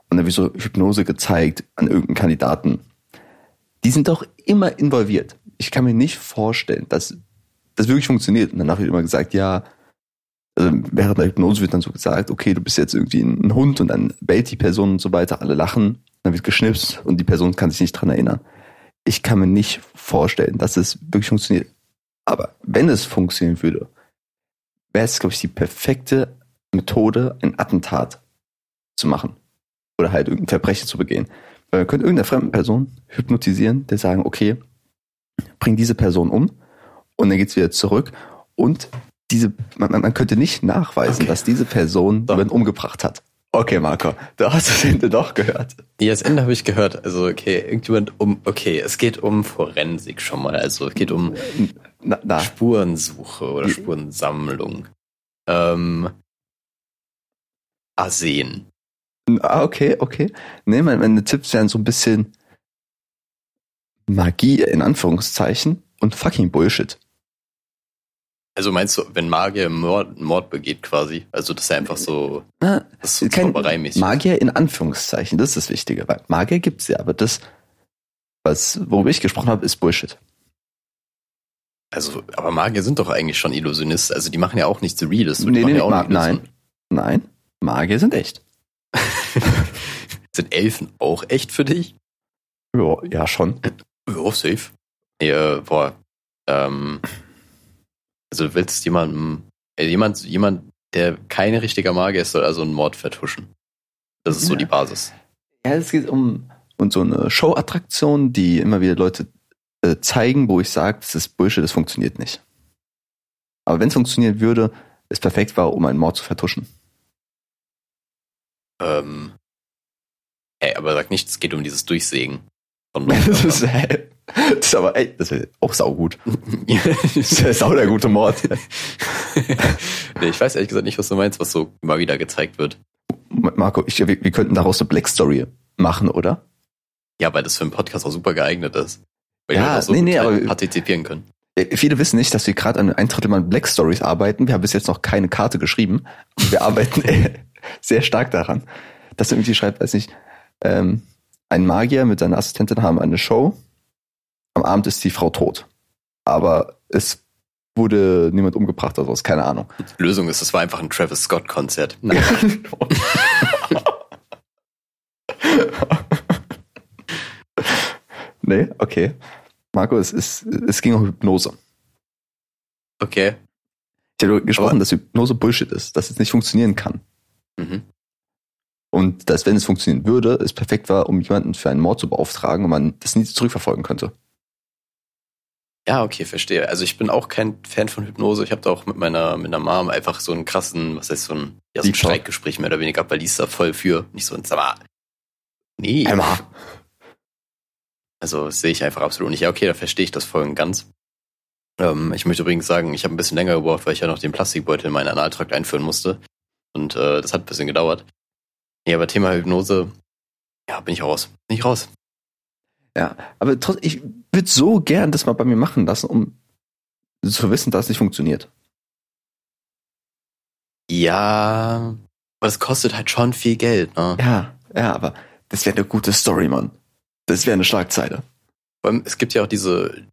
und dann wird so Hypnose gezeigt an irgendeinen Kandidaten. Die sind doch immer involviert. Ich kann mir nicht vorstellen, dass das wirklich funktioniert. Und danach wird immer gesagt, ja, also während der Hypnose wird dann so gesagt, okay, du bist jetzt irgendwie ein Hund und dann bellt die Person und so weiter, alle lachen, dann wird geschnipst und die Person kann sich nicht dran erinnern. Ich kann mir nicht vorstellen, dass es wirklich funktioniert. Aber wenn es funktionieren würde, wäre es, glaube ich, die perfekte Methode, ein Attentat zu machen. Oder halt irgendein Verbrechen zu begehen. Weil man könnte irgendeine fremde Person hypnotisieren, der sagen, okay, bring diese Person um und dann geht's wieder zurück und diese, man, man- könnte nicht nachweisen, Okay. dass diese Person jemanden umgebracht hat. Okay, Marco, du hast das Ende doch gehört. Ja, das Ende habe ich gehört. Also, okay, irgendjemand um, okay, es geht um Forensik schon mal. Also, es geht um Na, na, Spurensuche oder. Spurensammlung. Ähm, Arsen. ah, okay, okay. Nee, meine, meine Tipps wären so ein bisschen Magie in Anführungszeichen und fucking Bullshit. Also meinst du, wenn Magier Mord, Mord begeht quasi? Also, dass er einfach so, Na, das ist so. Magier in Anführungszeichen, das ist das Wichtige. Weil Magier gibt's ja, aber das, was, worüber ich gesprochen habe, ist Bullshit. Also, aber Magier sind doch eigentlich schon Illusionisten. Also, die machen ja auch nichts Reales. Nee, machen nee, ja Ma nein. Nein, Magier sind echt. sind Elfen auch echt für dich? Ja, ja schon. Ja, safe. Ja, boah. Ähm, also du willst jemandem, äh, jemand, jemand, der kein richtiger Magier ist, soll also einen Mord vertuschen. Das ist so Ja. die Basis. Ja, es geht um, um so eine Show-Attraktion, die immer wieder Leute äh, zeigen, wo ich sage, das ist Bullshit, das funktioniert nicht. Aber wenn es funktionieren würde, es perfekt war, um einen Mord zu vertuschen. Ähm, ey, aber sag nicht, es geht um dieses Durchsägen. Von Das ist, äh, das ist aber, ey, das wäre auch saugut. Das ist sau der gute Mord. nee, ich weiß ehrlich gesagt nicht, was du meinst, was so immer wieder gezeigt wird. Marco, ich, wir, wir könnten daraus eine Black Story machen, oder? Ja, weil das für einen Podcast auch super geeignet ist. Weil Ja, auch so nee, nee, aber- partizipieren können. Äh, Viele wissen nicht, dass wir gerade an ein Drittel Mal Black Stories arbeiten. Wir haben bis jetzt noch keine Karte geschrieben. Wir arbeiten sehr stark daran. Dass irgendwie schreibt, weiß nicht, ähm, ein Magier mit seiner Assistentin haben eine Show. Am Abend ist die Frau tot. Aber es wurde niemand umgebracht oder sowas, keine Ahnung. Lösung ist, es war einfach ein Travis Scott-Konzert. Nee, okay. Marco, es, ist, es ging um Hypnose. Okay. Ich habe gesprochen, Aber- dass Hypnose Bullshit ist, dass es nicht funktionieren kann. Mhm. Und dass, wenn es funktionieren würde, es perfekt war, um jemanden für einen Mord zu beauftragen und man das nie zurückverfolgen könnte. Ja, okay, verstehe. Also ich bin auch kein Fan von Hypnose. Ich habe da auch mit meiner, mit meiner Mom einfach so einen krassen, was heißt so ein, ja, so ein. Streitgespräch mehr oder weniger, gehabt, weil die ist da voll für. Nicht so ein mal, Nee. Einmal. Also sehe ich einfach absolut nicht. Ja, okay, da verstehe ich das voll und ganz. Ähm, ich möchte übrigens sagen, ich habe ein bisschen länger gebraucht, weil ich ja noch den Plastikbeutel in meinen Analtrakt einführen musste. Und äh, das hat ein bisschen gedauert. Nee, aber Thema Hypnose, ja, bin ich raus. Bin ich raus. Ja, aber trotzdem, ich würde so gern das mal bei mir machen lassen, um zu wissen, dass es nicht funktioniert. Ja, aber das kostet halt schon viel Geld, ne? Ja, ja, aber das wäre eine gute Story, Mann. Das wäre eine Schlagzeile. Es gibt ja auch diese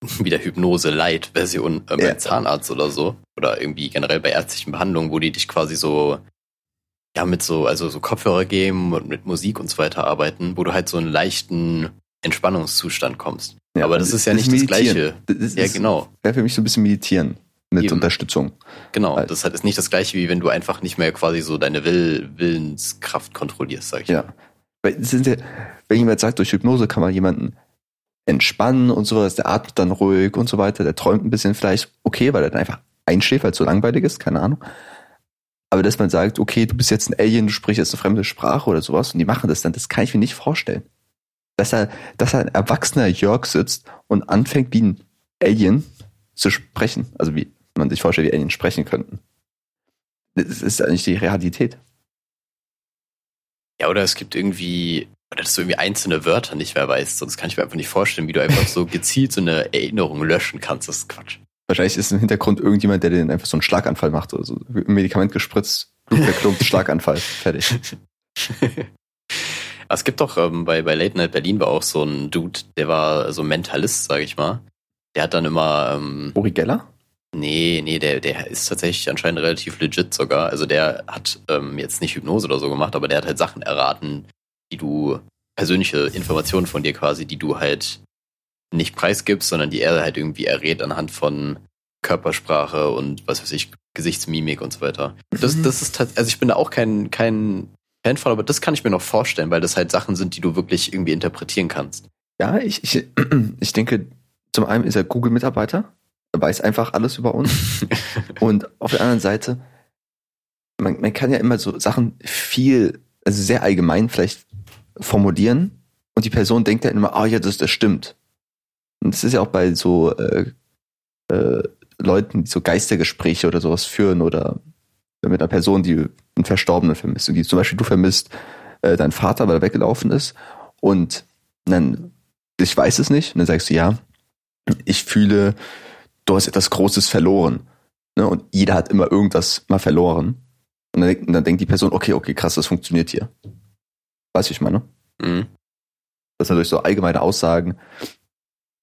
wieder Hypnose-Light-Version äh, beim Ja. Zahnarzt oder so. Oder irgendwie generell bei ärztlichen Behandlungen, wo die dich quasi so, ja, mit so, also so Kopfhörer geben und mit Musik und so weiter arbeiten, wo du halt so einen leichten Entspannungszustand kommst. Ja, Aber das ist ja nicht das Meditieren. Gleiche. Das Ja, ist- genau. Wäre für mich so ein bisschen Meditieren mit Eben. Unterstützung. Genau. Halt. Das ist nicht das Gleiche, wie wenn du einfach nicht mehr quasi so deine Will Willenskraft kontrollierst, sag ich. Ja. Weil es sind ja, wenn jemand sagt, durch Hypnose kann man jemanden entspannen und sowas, der atmet dann ruhig und so weiter, der träumt ein bisschen vielleicht, okay, weil er dann einfach einschläft, weil es so langweilig ist, keine Ahnung. Aber dass man sagt, okay, du bist jetzt ein Alien, du sprichst jetzt eine fremde Sprache oder sowas und die machen das dann, das kann ich mir nicht vorstellen. Dass da, dass da ein erwachsener Jörg sitzt und anfängt wie ein Alien zu sprechen, also wie man sich vorstellt, wie Aliens sprechen könnten. Das ist eigentlich die Realität. Ja, oder es gibt irgendwie, oder dass du irgendwie einzelne Wörter nicht mehr weißt. Sonst kann ich mir einfach nicht vorstellen, wie du einfach so gezielt so eine Erinnerung löschen kannst. Das ist Quatsch. Wahrscheinlich ist im Hintergrund irgendjemand, der den einfach so einen Schlaganfall macht oder so. Ein Medikament gespritzt, Blut verklumpt, Schlaganfall, fertig. Es gibt doch ähm, bei, bei Late Night Berlin war auch so ein Dude, der war so Mentalist, sag ich mal. Der hat dann immer, ähm, Uri Geller? nee, nee, der, der ist tatsächlich anscheinend relativ legit sogar. Also der hat ähm, jetzt nicht Hypnose oder so gemacht, aber der hat halt Sachen erraten, die du, persönliche Informationen von dir quasi, die du halt nicht preisgibst, sondern die er halt irgendwie errät anhand von Körpersprache und was weiß ich, Gesichtsmimik und so weiter. Das, Mhm. das ist tat- also ich bin da auch kein, kein Fan von, aber das kann ich mir noch vorstellen, weil das halt Sachen sind, die du wirklich irgendwie interpretieren kannst. Ja, ich, ich, ich denke, zum einen ist er Google-Mitarbeiter, er weiß einfach alles über uns. Und auf der anderen Seite, man, man kann ja immer so Sachen viel, also sehr allgemein vielleicht formulieren und die Person denkt dann immer, ah ja, das, das stimmt. Und das ist ja auch bei so äh, äh, Leuten, die so Geistergespräche oder sowas führen oder mit einer Person, die einen Verstorbenen vermisst. Und die, zum Beispiel du vermisst äh, deinen Vater, weil er weggelaufen ist und dann, ich weiß es nicht, und dann sagst du, ja, ich fühle, du hast etwas Großes verloren. Ne? Und jeder hat immer irgendwas mal verloren. Und dann, und dann denkt die Person, okay, okay, krass, das funktioniert hier. Weißt du, ich meine? Mhm. Dass man durch so allgemeine Aussagen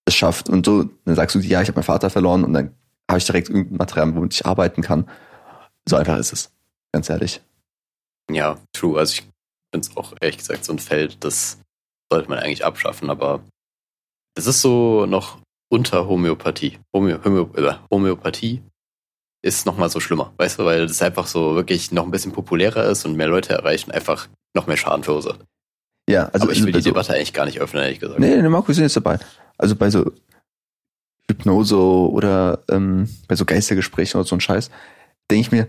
es schafft. Und so, dann sagst du, ja, ich habe meinen Vater verloren und dann habe ich direkt irgendein Material, womit ich arbeiten kann. So einfach ist es. Ganz ehrlich. Ja, true. Also ich finde es auch ehrlich gesagt so ein Feld, das sollte man eigentlich abschaffen, aber es ist so noch unter Homöopathie. Homö Homö äh, Homöopathie ist noch mal so schlimmer, weißt du, weil es einfach so wirklich noch ein bisschen populärer ist und mehr Leute erreichen, einfach noch mehr Schaden verursacht. Ja, also aber ich will bei die Debatte eigentlich gar nicht öffnen, ehrlich gesagt. Nee, nee, wir sind jetzt dabei. Also bei so Hypnose oder ähm, bei so Geistergesprächen oder so ein Scheiß, denke ich mir,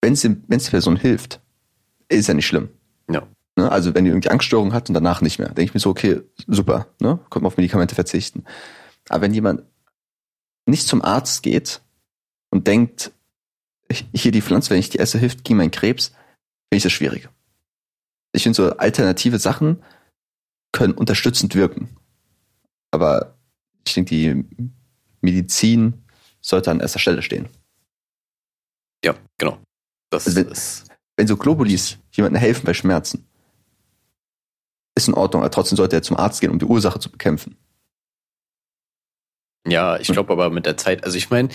wenn es der Person hilft, ist ja nicht schlimm. Ja. Ne? Also wenn die irgendwie Angststörung hat und danach nicht mehr, denke ich mir so, okay, super, ne? Kommt man auf Medikamente verzichten. Aber wenn jemand nicht zum Arzt geht und denkt, ich- hier die Pflanze, wenn ich die esse, hilft gegen meinen Krebs, finde ich das schwierig. Ich finde so alternative Sachen können unterstützend wirken. Aber ich denke, die Medizin sollte an erster Stelle stehen. Ja, genau. Das Also wenn- ist, Wenn so Globulis jemandem helfen bei Schmerzen, ist in Ordnung, aber trotzdem sollte er zum Arzt gehen, um die Ursache zu bekämpfen. ja, ich glaube aber mit der Zeit, also ich meine,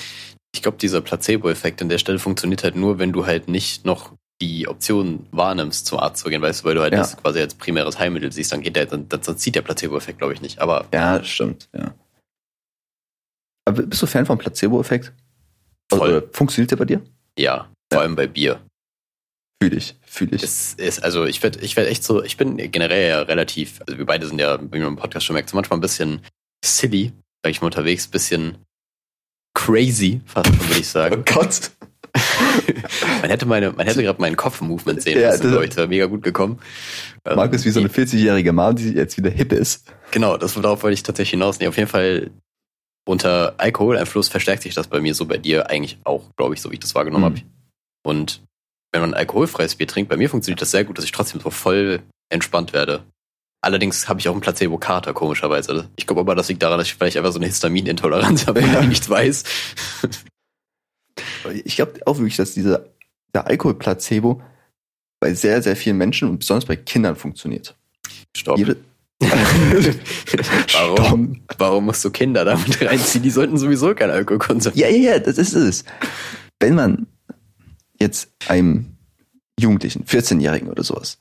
ich glaube, dieser Placebo-Effekt an der Stelle funktioniert halt nur, wenn du halt nicht noch die Option wahrnimmst, zum Arzt zu gehen, weißt du, weil du halt Ja. das quasi als primäres Heilmittel siehst, dann geht der, dann, dann zieht der Placebo-Effekt, glaube ich, nicht. Aber Ja, stimmt, ja. Aber bist du Fan vom Placebo-Effekt? Voll. Oder funktioniert der bei dir? ja, vor allem bei Bier. Fühl ich, fühl ich. Es ist, also ich werde ich werd echt so, ich bin generell ja relativ, also wir beide sind ja, wie man im Podcast schon merkt, so manchmal ein bisschen silly, sag ich mal unterwegs, bisschen crazy, fast schon würde ich sagen. Gott. Man hätte meine, man hätte gerade meinen Kopf-Movement sehen Ja, müssen, glaube ich, das wäre mega gut gekommen. Ähm, Markus wie so eine 40-jährige Mom, die jetzt wieder hip ist. Genau, das darauf wollte ich tatsächlich hinaus. Nee, auf jeden Fall unter Alkoholeinfluss verstärkt sich das bei mir so bei dir eigentlich auch, glaube ich, so wie ich das wahrgenommen Mhm. habe. Und wenn man alkoholfreies Bier trinkt, bei mir funktioniert das sehr gut, dass ich trotzdem so voll entspannt werde. Allerdings habe ich auch einen Placebo-Kater, komischerweise. Ich glaube aber, das liegt daran, dass ich vielleicht einfach so eine Histaminintoleranz habe, von der ich nichts weiß. Ich glaube auch wirklich, dass dieser der Alkoholplacebo bei sehr, sehr vielen Menschen und besonders bei Kindern funktioniert. Stopp. Jede, Warum, warum musst du Kinder damit reinziehen? Die sollten sowieso kein Alkohol konsumieren. Ja, ja, ja, das ist es. Wenn man jetzt einem Jugendlichen, 14-Jährigen oder sowas,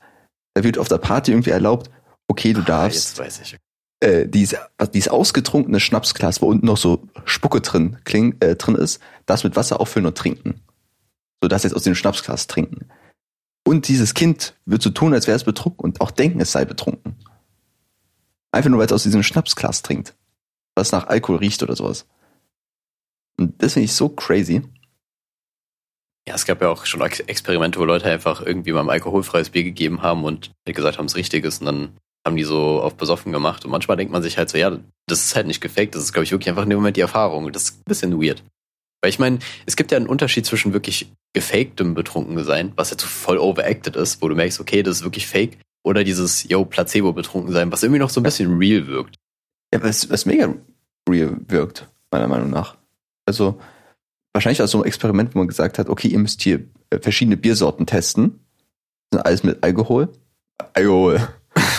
da wird auf der Party irgendwie erlaubt, okay, du Ah, darfst. Äh, dieses, dieses ausgetrunkene Schnapsglas, wo unten noch so Spucke drin, kling, äh, drin ist, das mit Wasser auffüllen und trinken. So das jetzt aus dem Schnapsglas trinken. Und dieses Kind wird so tun, als wäre es betrunken und auch denken, es sei betrunken. Einfach nur, weil es aus diesem Schnapsglas trinkt. Was nach Alkohol riecht oder sowas. Und das finde ich so crazy. Ja, es gab ja auch schon Ex Experimente, wo Leute einfach irgendwie mal ein alkoholfreies Bier gegeben haben und gesagt haben, es richtig ist und dann haben die so auf besoffen gemacht und manchmal denkt man sich halt so, ja, das ist halt nicht gefaked, das ist glaube ich wirklich einfach in dem Moment die Erfahrung. Das ist ein bisschen weird. Weil ich meine, es gibt ja einen Unterschied zwischen wirklich gefaktem Betrunkensein, was jetzt so voll overacted ist, wo du merkst, okay, das ist wirklich fake, oder dieses, yo, Placebo-Betrunkensein, was irgendwie noch so ein bisschen real wirkt. Ja, was, was mega real wirkt, meiner Meinung nach. Also, wahrscheinlich auch so ein Experiment, wo man gesagt hat, okay, ihr müsst hier äh, verschiedene Biersorten testen. Das sind alles mit Alkohol. Alkohol.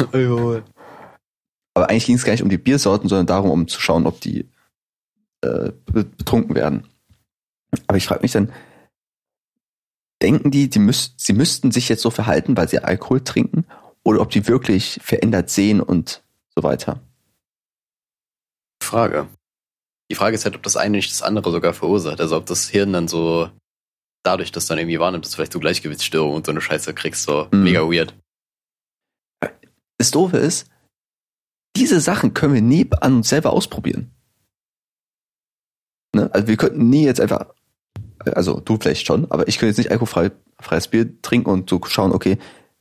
Aber eigentlich ging es gar nicht um die Biersorten, sondern darum, um zu schauen, ob die äh, be- betrunken werden. Aber ich frage mich dann, denken die, die müß, sie müssten sich jetzt so verhalten, weil sie Alkohol trinken, oder ob die wirklich verändert sehen und so weiter. Frage. Die Frage ist halt, ob das eine nicht das andere sogar verursacht. Also ob das Hirn dann so dadurch das dann irgendwie wahrnimmt, dass du vielleicht so Gleichgewichtsstörungen und so eine Scheiße kriegst, so Mhm. mega weird. Das Doofe ist, diese Sachen können wir nie an uns selber ausprobieren. Ne? Also wir könnten nie jetzt einfach, also du vielleicht schon, aber ich könnte jetzt nicht alkoholfreies Bier trinken und so schauen, okay,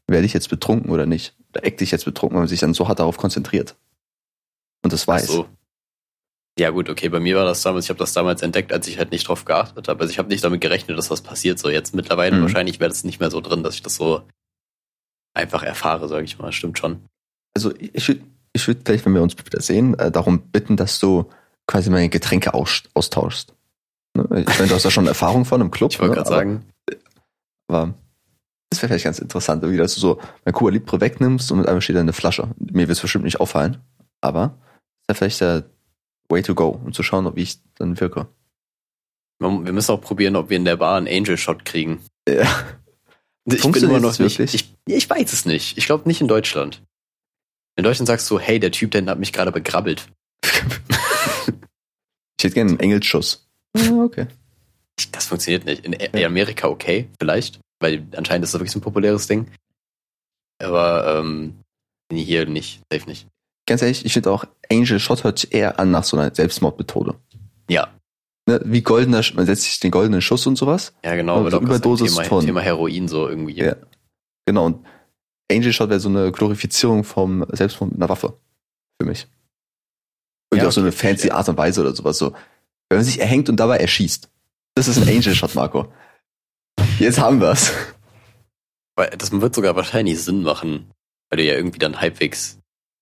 werde ich jetzt betrunken oder nicht? Oder eck ich jetzt betrunken, wenn man sich dann so hart darauf konzentriert. Und das weiß. Ach so. Ja gut, okay, bei mir war das damals, ich habe das damals entdeckt, als ich halt nicht drauf geachtet habe. Also ich habe nicht damit gerechnet, dass das passiert. So jetzt mittlerweile Mhm. wahrscheinlich wäre das nicht mehr so drin, dass ich das so einfach erfahre, sage ich mal. Stimmt schon. Also ich würde ich würd vielleicht, wenn wir uns wieder sehen, äh, darum bitten, dass du quasi meine Getränke aus, austauschst. Ne? Ich meine, du hast da schon Erfahrung von im Club. Ich wollte ne? gerade sagen, Aber das wäre vielleicht ganz interessant, irgendwie, dass du so mein Cuba Libre wegnimmst und mit einmal steht da eine Flasche. Mir wird es bestimmt nicht auffallen, aber das wäre vielleicht der Way to go, um zu schauen, wie ich dann wirke. wir müssen auch probieren, ob wir in der Bar einen Angel Shot kriegen. Ja. Ich bin Funktioniert immer noch das nicht. wirklich? Ich, ich weiß es nicht. Ich glaube nicht in Deutschland. In Deutschland sagst du, hey, der Typ, der hat mich gerade begrabbelt. Ich hätte gerne einen Engelsschuss. Ja, okay. Das funktioniert nicht. In, in Amerika okay, vielleicht, weil anscheinend ist das wirklich so ein populäres Ding. Aber ähm, hier nicht, safe nicht. Ganz ehrlich, ich finde auch, Angel Shot hört eher an nach so einer Selbstmordmethode. Ja, Ne, wie goldener, man setzt sich den goldenen Schuss und sowas. ja genau. Also aber ein Überdosis Thema, von- Thema Heroin so irgendwie. Ja. Genau, und Angel Shot wäre so eine Glorifizierung vom Selbstmord mit einer Waffe. Für mich. Irgendwie Ja, auf so eine fancy Art und Weise oder sowas. So. Wenn man sich erhängt und dabei erschießt. Das ist ein Angel Shot, Marco. Jetzt haben wir's. Weil das wird sogar wahrscheinlich Sinn machen, weil du ja irgendwie dann halbwegs,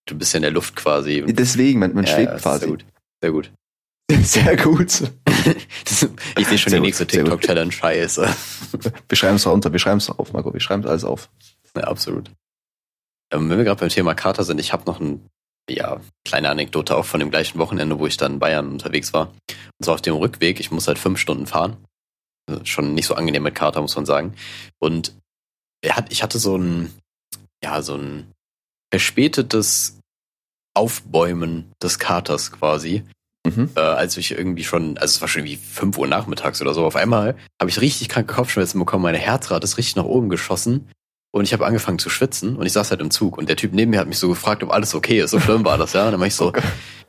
du bist ja in der Luft quasi. Deswegen, man, man Ja, schwebt ja, quasi. Sehr gut. Sehr gut. Sehr gut. Ich sehe schon Sehr die nächste. TikTok-Challenge. Scheiße. Wir schreiben es runter, wir schreiben es auf, Marco. Wir schreiben es alles auf. Ja, absolut. Ähm, wenn wir gerade beim Thema Kater sind, ich habe noch eine ja, kleine Anekdote auch von dem gleichen Wochenende, wo ich dann in Bayern unterwegs war. Und zwar auf dem Rückweg, ich muss halt fünf Stunden fahren. Also Schon nicht so angenehm mit Kater, muss man sagen. Und er hat, ich hatte so ein, ja, so ein verspätetes Aufbäumen des Katers quasi. Mhm. Äh, als ich irgendwie schon, also es war schon wie 5 Uhr nachmittags oder so, auf einmal habe ich richtig kranke Kopfschmerzen bekommen, meine Herzrate ist richtig nach oben geschossen und ich habe angefangen zu schwitzen und ich saß halt im Zug und der Typ neben mir hat mich so gefragt, ob alles okay ist, so schlimm war das, ja, und dann war ich so,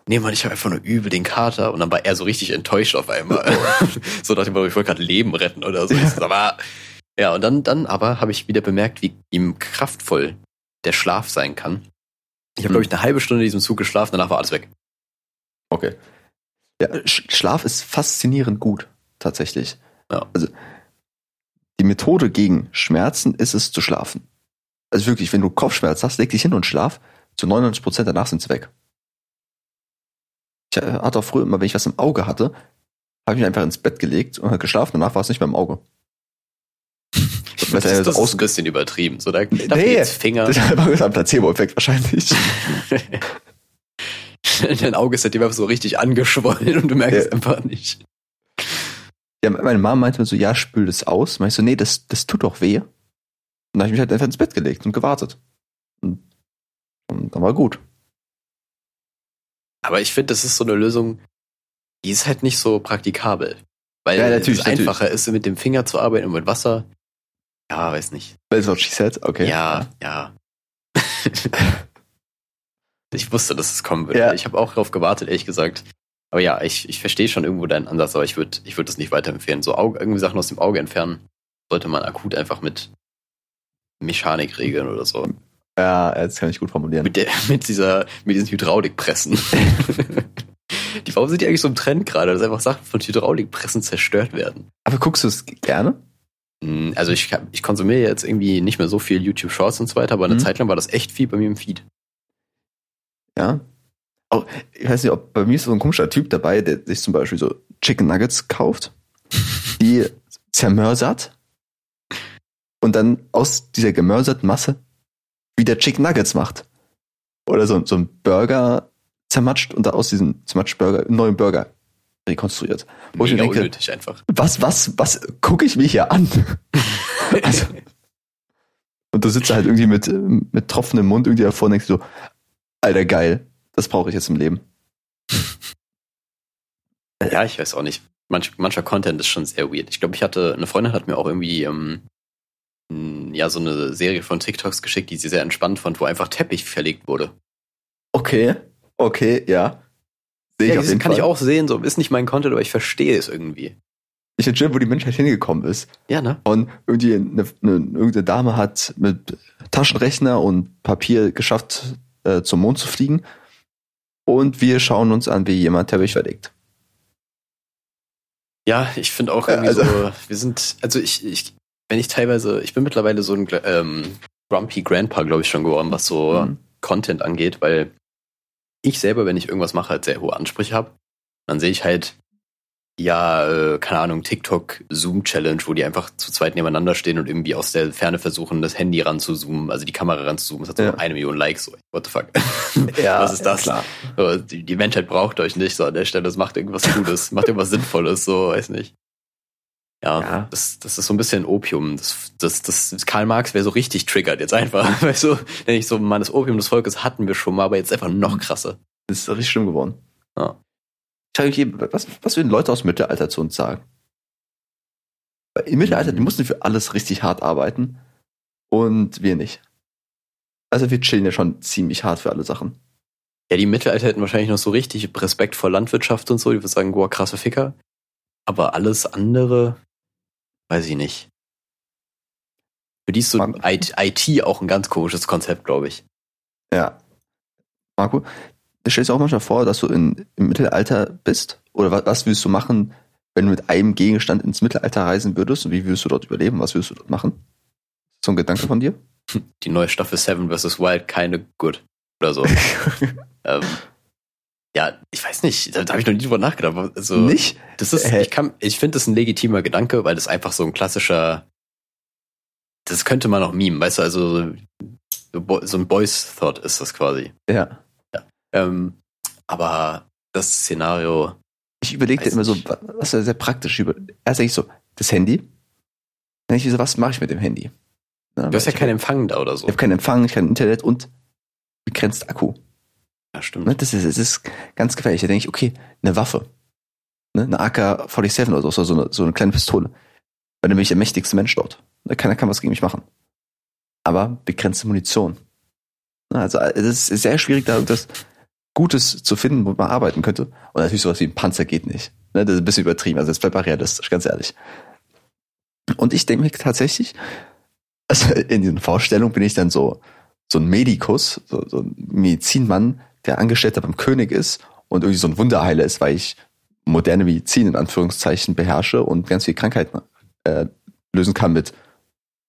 nee Mann, ich habe einfach nur übel den Kater und dann war er so richtig enttäuscht auf einmal, so nach dem Motto, ich wollte gerade Leben retten oder so, Ich so, aber, ja, und dann, dann aber habe ich wieder bemerkt, wie ihm kraftvoll der Schlaf sein kann. Ich habe, Hm. glaube ich, eine halbe Stunde in diesem Zug geschlafen, danach war alles weg. Okay. Ja, Sch- Schlaf ist faszinierend gut, tatsächlich. Ja. Also, die Methode gegen Schmerzen ist es zu schlafen. Also wirklich, wenn du Kopfschmerz hast, leg dich hin und schlaf. Zu 99 Prozent danach sind sie weg. Ich äh, hatte auch früher immer, wenn ich was im Auge hatte, habe ich mich einfach ins Bett gelegt und geschlafen. Danach war es nicht mehr im Auge. Das, das, das ist ein bisschen übertrieben. So, da, da Nee. Finger. Das war ein Placebo-Effekt wahrscheinlich. Dein Auge ist seitdem einfach so richtig angeschwollen und du merkst Ja. es einfach nicht. Ja, meine Mama meinte mir so, ja, spül das aus. Meinst du, nee, das, das tut doch weh. Und dann habe ich mich halt einfach ins Bett gelegt und gewartet. Und, und dann war gut. Aber ich finde, das ist so eine Lösung, die ist halt nicht so praktikabel. Weil Ja, natürlich, es natürlich. einfacher ist, mit dem Finger zu arbeiten und mit Wasser. Ja, weiß nicht. That's what she said, okay. Ja, ja. ich wusste, dass es kommen würde. Ja. Ich habe auch darauf gewartet, ehrlich gesagt. Aber ja, ich, ich verstehe schon irgendwo deinen Ansatz, aber ich würde ich würd das nicht weiterempfehlen. So Auge, irgendwie Sachen aus dem Auge entfernen sollte man akut einfach mit Mechanik regeln oder so. Ja, das kann ich gut formulieren. Mit, der, mit, dieser, mit diesen Hydraulikpressen. die, warum sind die eigentlich so im Trend gerade, dass einfach Sachen von Hydraulikpressen zerstört werden? Aber guckst du es gerne? Hm, Also ich, ich konsumiere jetzt irgendwie nicht mehr so viel YouTube Shorts und so weiter, aber eine Mhm. Zeit lang war das echt viel bei mir im Feed. Ja. Oh, ich weiß nicht, ob bei mir ist so ein komischer Typ dabei, der sich zum Beispiel so Chicken Nuggets kauft, die zermörsert und dann aus dieser gemörserten Masse wieder Chicken Nuggets macht. Oder so, so ein Burger zermatscht und da aus diesem zermatscht Burger einen neuen Burger rekonstruiert. Wo ich Mega denke, unnötig einfach. was, was, was gucke ich mir hier an? also, und du sitzt halt irgendwie mit, mit tropfendem Mund irgendwie davor und denkst so, Alter, geil, das brauche ich jetzt im Leben. Ja, ich weiß auch nicht. Manch, mancher Content ist schon sehr weird. Ich glaube, ich hatte, eine Freundin hat mir auch irgendwie, ähm, ja, so eine Serie von TikToks geschickt, die sie sehr entspannt fand, wo einfach Teppich verlegt wurde. Okay, okay, ja. Sehe ich Ja, auf jeden kann Fall. ich auch sehen, so ist nicht mein Content, aber ich verstehe es irgendwie. Ich schön, wo die Menschheit hingekommen ist. Ja, ne? Und irgendwie eine, eine, irgendeine Dame hat mit Taschenrechner und Papier geschafft, äh, zum Mond zu fliegen. Und wir schauen uns an, wie jemand Teppich verlegt. Ja, ich finde auch Ja, irgendwie also- so, wir sind, also ich, ich, wenn ich teilweise, ich bin mittlerweile so ein ähm, Grumpy Grandpa, glaube ich, schon geworden, was so Mhm. Content angeht, weil ich selber, wenn ich irgendwas mache, halt sehr hohe Ansprüche habe. Dann sehe ich halt, ja, äh, keine Ahnung, TikTok Zoom Challenge, wo die einfach zu zweit nebeneinander stehen und irgendwie aus der Ferne versuchen, das Handy ranzuzoomen, also die Kamera ranzuzoomen. Das hat so Ja. eine Million Likes. So, what the fuck? Ja, Was ist das? klar. So, die, die Menschheit braucht euch nicht so an der Stelle. Das macht irgendwas Gutes, macht irgendwas Sinnvolles, so, weiß nicht. Ja, Ja. Das, das ist so ein bisschen Opium. Das, das, das, Karl Marx wäre so richtig triggert jetzt einfach. Weißt du, wenn ich so, man, das Opium des Volkes hatten wir schon mal, aber jetzt einfach noch krasser. Das ist richtig schlimm geworden. Ja. Eben, was, was würden Leute aus dem Mittelalter zu uns sagen? Weil Im Mittelalter, die mussten für alles richtig hart arbeiten und wir nicht. Also wir chillen ja schon ziemlich hart für alle Sachen. Ja, die Mittelalter hätten wahrscheinlich noch so richtig Respekt vor Landwirtschaft und so. Die würden sagen, boah, krasse Ficker. Aber alles andere, weiß ich nicht. Für die ist so Man- IT auch ein ganz komisches Konzept, glaube ich. Ja. Marco, stellst dir auch manchmal vor, dass du in, im Mittelalter bist? Oder was, was würdest du machen, wenn du mit einem Gegenstand ins Mittelalter reisen würdest? Und wie würdest du dort überleben? Was würdest du dort machen? So ein Gedanke von dir? Die neue Staffel Seven vs. Wild, keine good. Oder so. ähm, ja, ich weiß nicht, da, da habe ich noch nie drüber nachgedacht. Also, Nicht? Das ist, ich kann, ich finde das ein legitimer Gedanke, weil das einfach so ein klassischer, das könnte man auch meme, weißt du, also so so ein Boys Thought ist das quasi. Ja. Ähm, aber das Szenario, Ich überlege Weiß immer so, was ist sehr praktisch über. Erst ich so, das Handy. Dann ich so, was mache ich mit dem Handy? du hast ja keinen Empfang da oder so. Ich habe keinen Empfang, ich kein Internet und begrenzt Akku. Ja, stimmt. Ne? Das, ist, das ist ganz gefährlich. Da denke ich, okay, eine Waffe. Ne? Eine AK-47 oder so, so eine, so eine kleine Pistole. Weil dann bin ich der mächtigste Mensch dort. Ne? Keiner kann was gegen mich machen. Aber begrenzte Munition. Ne? Also es ist sehr schwierig, da irgendwas Gutes zu finden, wo man arbeiten könnte. Und natürlich sowas wie ein Panzer geht nicht. Ne? Das ist ein bisschen übertrieben. Also jetzt bleibt mal realistisch, ganz ehrlich. Und ich denke mir tatsächlich, also in diesen Vorstellungen bin ich dann so, so ein Medikus, so, so ein Medizinmann, der Angestellter beim König ist und irgendwie so ein Wunderheiler ist, weil ich moderne Medizin in Anführungszeichen beherrsche und ganz viele Krankheiten äh, lösen kann mit,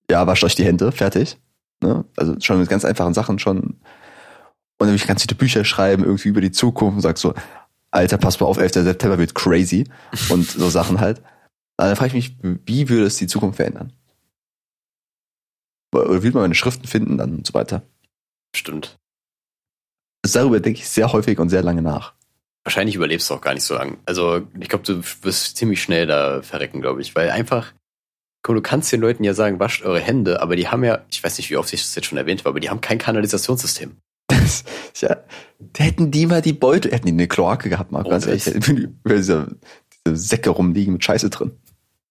ja, wascht euch die Hände, fertig. Ne? Also schon mit ganz einfachen Sachen schon. Und dann will ich ganz viele Bücher schreiben, irgendwie über die Zukunft und sag so, Alter, pass mal auf, 11. September wird crazy und so Sachen halt. Aber dann frage ich mich, wie würde es die Zukunft verändern? Oder wie man meine Schriften finden dann und so weiter. Stimmt. Also darüber denke ich sehr häufig und sehr lange nach. Wahrscheinlich überlebst du auch gar nicht so lange. Also, ich glaube, du wirst ziemlich schnell da verrecken, glaube ich. Weil einfach, du kannst den Leuten ja sagen, wascht eure Hände, aber die haben ja, ich weiß nicht, wie oft ich das jetzt schon erwähnt habe, aber die haben kein Kanalisationssystem. Ja, hätten die mal die Beutel, hätten die eine Kloake gehabt, Marc, Oh, ganz ehrlich, hätten diese, diese Säcke rumliegen mit Scheiße drin.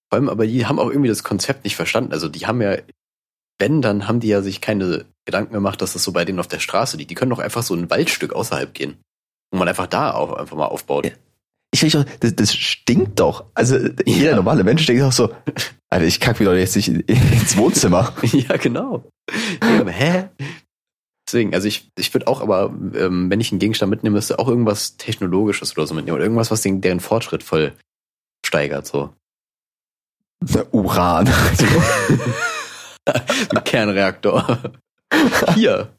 Vor allem, aber die haben auch irgendwie das Konzept nicht verstanden. Also, die haben ja, wenn, dann haben die ja sich keine Gedanken gemacht, dass das so bei denen auf der Straße liegt. Die können doch einfach so ein Waldstück außerhalb gehen. Und man einfach da auch einfach mal aufbaut. Ja. Ich auch, das, das stinkt doch. Also jeder Ja. normale Mensch denkt auch so, Alter, ich kack mir doch jetzt nicht in- ins Wohnzimmer. Ja, genau. Ja, hä? Deswegen, also ich, ich würde auch aber, ähm, wenn ich einen Gegenstand mitnehmen müsste, auch irgendwas Technologisches oder so mitnehmen. Oder irgendwas, was den, deren Fortschritt voll steigert, so. Uran. Ein Kernreaktor. Hier.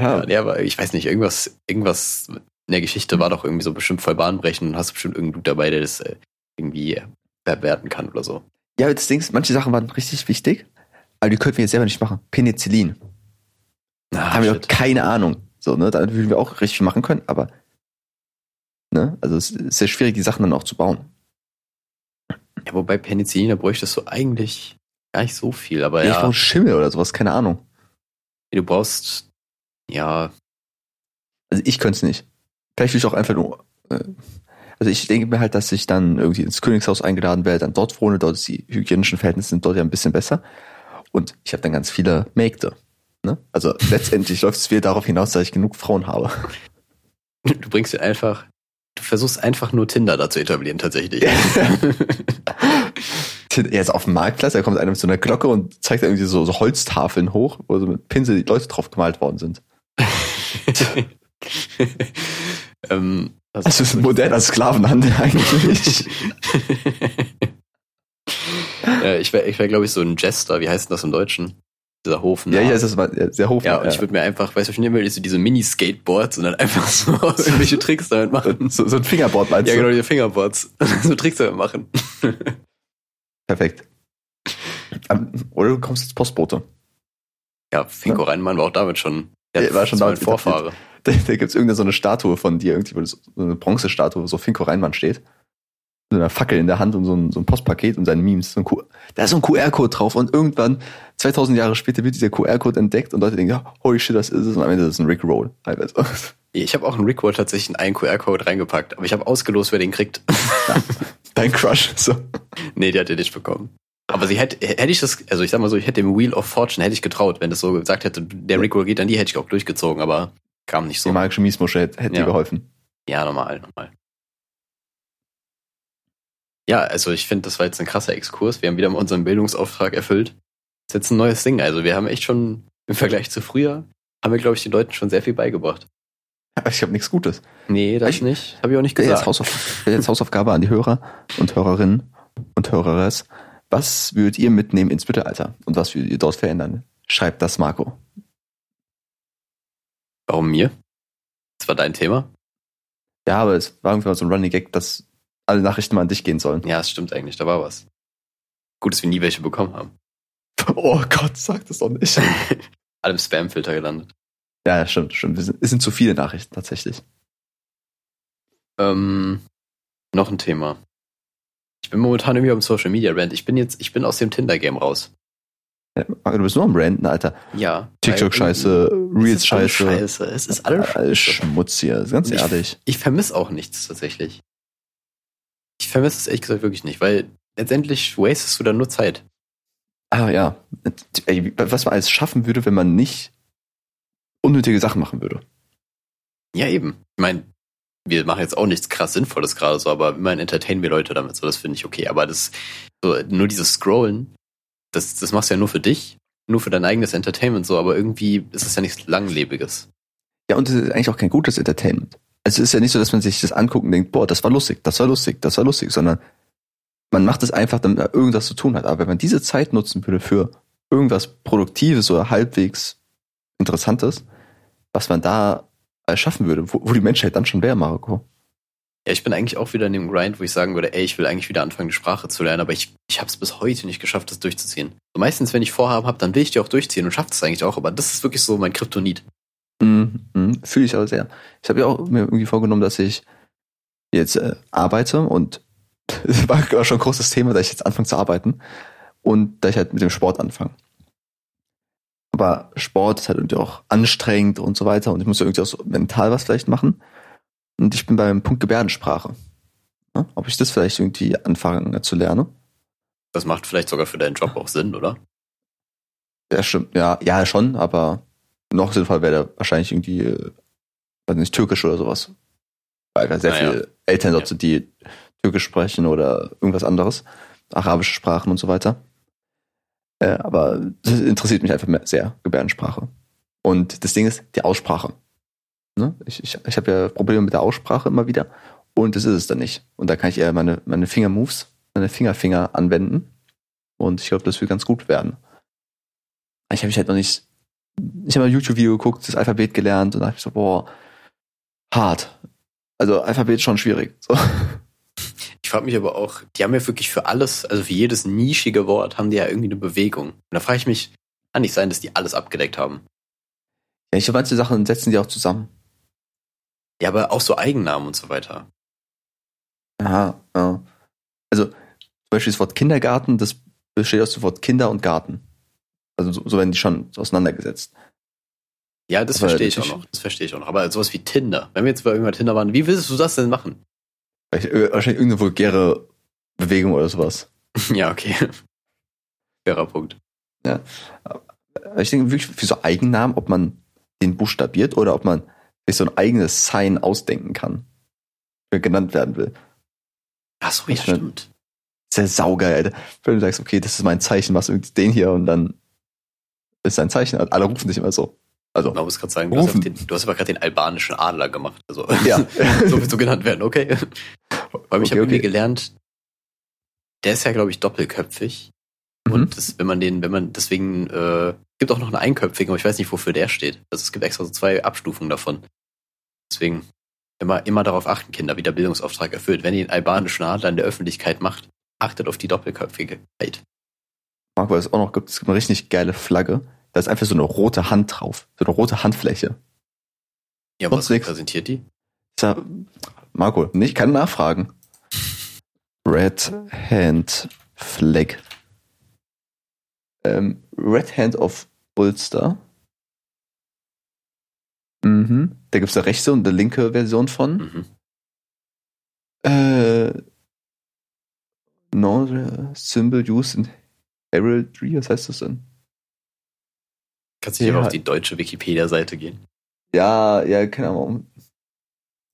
Ja, ja, aber ich weiß nicht, irgendwas, irgendwas in der Geschichte war doch irgendwie so bestimmt voll bahnbrechend und hast bestimmt irgendeinen dabei, der das äh, irgendwie verwerten kann oder so. ja, Ding ist, manche Sachen waren richtig wichtig, aber die könnten wir jetzt selber nicht machen. Penicillin. Ah, haben wir shit. doch keine Ahnung. So, ne, da würden wir auch richtig viel machen können, aber, ne, also es ist sehr schwierig, die Sachen dann auch zu bauen. Ja, wobei Penicillin, da bräuchtest du eigentlich gar nicht so viel, aber Ich ja, brauche Schimmel oder sowas, keine Ahnung. du brauchst, ja, Also ich könnte es nicht. Vielleicht will ich auch einfach nur. Äh, also ich denke mir halt, dass ich dann irgendwie ins Königshaus eingeladen werde, dann dort wohne, dort ist die hygienischen Verhältnisse sind dort ja ein bisschen besser. Und ich habe dann ganz viele Mägde. Ne? Also letztendlich läuft es wieder darauf hinaus, dass ich genug Frauen habe. du bringst dir einfach, du versuchst einfach nur Tinder da zu etablieren, tatsächlich. Jetzt auf dem Marktplatz, da kommt einer mit so einer Glocke und zeigt irgendwie so, so Holztafeln hoch, wo so mit Pinsel die Leute drauf gemalt worden sind. ähm, was- Das ist ein moderner Sklavenhandel eigentlich. Ja, ich wäre, ich wär, glaube ich, so ein Jester, wie heißt denn das im Deutschen? Dieser Hof. ja, ja, das ist mal ja, sehr hoch. Ja, und ich würde mir einfach, weißt du, ich nehme mir so diese Mini-Skateboards und dann einfach so irgendwelche Tricks damit machen. so, so ein Fingerboard meinst Ja, du? genau, diese Fingerboards. so Tricks damit machen. Perfekt. Ähm, Oder du kommst als Postbote. Ja, Finko Reinmann war auch damit schon, der Ja, war schon das damit Vorfahre. Da, da gibt es irgendeine so eine Statue von dir, irgendwie, so eine Bronzestatue, wo so Finko Reinmann steht. Mit einer Fackel in der Hand und so ein, so ein Postpaket und seine Memes. So ein Q da ist so ein QR-Code drauf und irgendwann, 2000 Jahre später, wird dieser QR-Code entdeckt und Leute denken, ja, holy shit, das ist es. Und am Ende ist es ein Rick Roll. Teilweise. Ich habe auch einen Rickroll tatsächlich in einen QR-Code reingepackt, aber ich habe ausgelost, wer den kriegt. Dein Crush. So. nee, der hat den nicht bekommen. Aber sie hätte, hätte ich das, also ich sag mal so, ich hätte dem Wheel of Fortune hätte ich getraut, wenn das so gesagt hätte, der Rickroll geht an die, hätte ich auch durchgezogen, aber kam nicht so. Die magische Miesmuschel hätte, hätte Ja. dir geholfen. Ja, normal, normal. Ja, also ich finde, das war jetzt ein krasser Exkurs. Wir haben wieder mal unseren Bildungsauftrag erfüllt. Das ist jetzt ein neues Ding. Also wir haben echt schon im Vergleich zu früher, haben wir, glaube ich, den Leuten schon sehr viel beigebracht. Aber ich habe nichts Gutes. Nee, das Ich- nicht. Habe ich auch nicht Jetzt, gesagt. Hausauf jetzt Hausaufgabe an die Hörer und Hörerinnen und Höreres. Was würdet ihr mitnehmen ins Mittelalter und was würdet ihr dort verändern? Schreibt das Marco. Warum mir? Das war dein Thema? Ja, aber es war irgendwie mal so ein Running Gag, dass alle Nachrichten mal an dich gehen sollen. Ja, es stimmt eigentlich, da war was. Gut, dass wir nie welche bekommen haben. Oh Gott, sag das doch nicht. Alle im Spam-Filter gelandet. ja, stimmt, stimmt. Es sind, sind zu viele Nachrichten tatsächlich. Ähm, noch ein Thema. Ich bin momentan irgendwie am Social Media Rant. Ich bin jetzt, ich bin aus dem Tinder-Game raus. Ja, du bist nur am Randen, Alter. Ja. TikTok-Scheiße, weil Reels es ist alles Scheiße. Es ist alles Scheiße. Schmutz hier, ganz Und ich- ehrlich. Ich vermisse auch nichts tatsächlich. Ich vermisse es ehrlich gesagt wirklich nicht, weil letztendlich wastest du dann nur Zeit. Ah ja, was man alles schaffen würde, wenn man nicht unnötige Sachen machen würde. Ja, eben. Ich meine, wir machen jetzt auch nichts krass Sinnvolles gerade so, aber immerhin entertainen wir Leute damit, so das finde ich okay. Aber das, so, nur dieses Scrollen, das, das machst du ja nur für dich, nur für dein eigenes Entertainment so, aber irgendwie ist es ja nichts Langlebiges. Ja, und es ist eigentlich auch kein gutes Entertainment. Also es ist ja nicht so, dass man sich das anguckt und denkt, boah, das war lustig, das war lustig, das war lustig, sondern man macht es einfach, damit er irgendwas zu tun hat. Aber wenn man diese Zeit nutzen würde für irgendwas Produktives oder halbwegs Interessantes, was man da erschaffen würde, wo, wo die Menschheit dann schon wäre, Marco. Ja, ich bin eigentlich auch wieder in dem Grind, wo ich sagen würde, ey, ich will eigentlich wieder anfangen, die Sprache zu lernen, aber ich, ich habe es bis heute nicht geschafft, das durchzuziehen. So meistens, wenn ich Vorhaben habe, dann will ich die auch durchziehen und schaffe es eigentlich auch, aber das ist wirklich so mein Kryptonit. Mhm, mhm, Fühle ich aber sehr. Ich habe ja auch mir irgendwie vorgenommen, dass ich jetzt äh, arbeite und es war war schon ein großes Thema, dass ich jetzt anfange zu arbeiten und da ich halt mit dem Sport anfange. Aber Sport ist halt irgendwie auch anstrengend und so weiter und ich muss ja irgendwie auch so mental was vielleicht machen. Und ich bin beim Punkt Gebärdensprache. Ja, ob ich das vielleicht irgendwie anfange zu lernen? Das macht vielleicht sogar für deinen Job auch Sinn, oder? Ja, stimmt. Ja, ja, schon, aber noch sinnvoll wäre da wahrscheinlich irgendwie, äh, weiß nicht, Türkisch oder sowas. Weil da sehr Ah, ja. viele Eltern dort Ja. sind, die Türkisch sprechen oder irgendwas anderes. Arabische Sprachen und so weiter. Äh, aber das interessiert mich einfach sehr, Gebärdensprache. Und das Ding ist, die Aussprache. Ne? Ich, ich, ich habe ja Probleme mit der Aussprache immer wieder. Und das ist es dann nicht. Und da kann ich eher meine, meine Fingermoves, meine Fingerfinger anwenden. Und ich glaube, das wird ganz gut werden. Ich habe mich halt noch nicht. Ich habe mal ein YouTube-Video geguckt, das Alphabet gelernt und da dachte ich so, boah, hart. Also Alphabet ist schon schwierig. So. Ich frage mich aber auch, die haben ja wirklich für alles, also für jedes nischige Wort, haben die ja irgendwie eine Bewegung. Und da frage ich mich, kann nicht sein, dass die alles abgedeckt haben. Ja, ich glaube, manche Sachen setzen die auch zusammen. Ja, aber auch so Eigennamen und so weiter. Aha, ja. Also zum Beispiel das Wort Kindergarten, das besteht aus dem Wort Kinder und Garten. Also so, so werden die schon auseinandergesetzt. Ja, das Aber verstehe ich auch noch. Das verstehe ich auch noch. Aber sowas wie Tinder. Wenn wir jetzt bei irgendwann Tinder waren, wie willst du das denn machen? Äh, wahrscheinlich irgendeine vulgäre Bewegung oder sowas. ja, okay. Fairer Punkt. Aber Ich denke wirklich für so Eigennamen, ob man den buchstabiert oder ob man sich so ein eigenes Sign ausdenken kann, genannt werden will. Ach so, ja, stimmt. Sehr saugeil, Alter. Wenn du sagst, okay, das ist mein Zeichen, was irgendwie den hier und dann ist sein Zeichen. Alle rufen dich immer so. Also, Man muss gerade sagen, du hast, Rufen. den, du hast aber gerade den albanischen Adler gemacht. Also, ja. so willst du genannt werden, okay. Weil ich Okay, habe okay. irgendwie gelernt, der ist ja, glaube ich, doppelköpfig. Mhm. Und das, wenn man den, wenn man deswegen, äh, gibt auch noch einen einköpfigen, aber ich weiß nicht, wofür der steht. Also es gibt extra so zwei Abstufungen davon. Deswegen immer, immer darauf achten, Kinder, wie der Bildungsauftrag erfüllt. Wenn ihr den albanischen Adler in der Öffentlichkeit macht, achtet auf die Doppelköpfigkeit. Marco, es auch noch gibt, es gibt eine richtig geile Flagge. Da ist einfach so eine rote Hand drauf. So eine rote Handfläche. Ja, Sonst was nix. repräsentiert die? Ich sag, Marco, nicht, kann nachfragen. Red Hand Flag. Ähm, Red Hand of Ulster. Mhm. Da gibt's eine rechte und eine linke Version von. Mhm. Äh, no symbol used in Heraldry, was heißt das denn? Kannst du nicht Ja. auf die deutsche Wikipedia-Seite gehen? Ja, ja, keine Ahnung.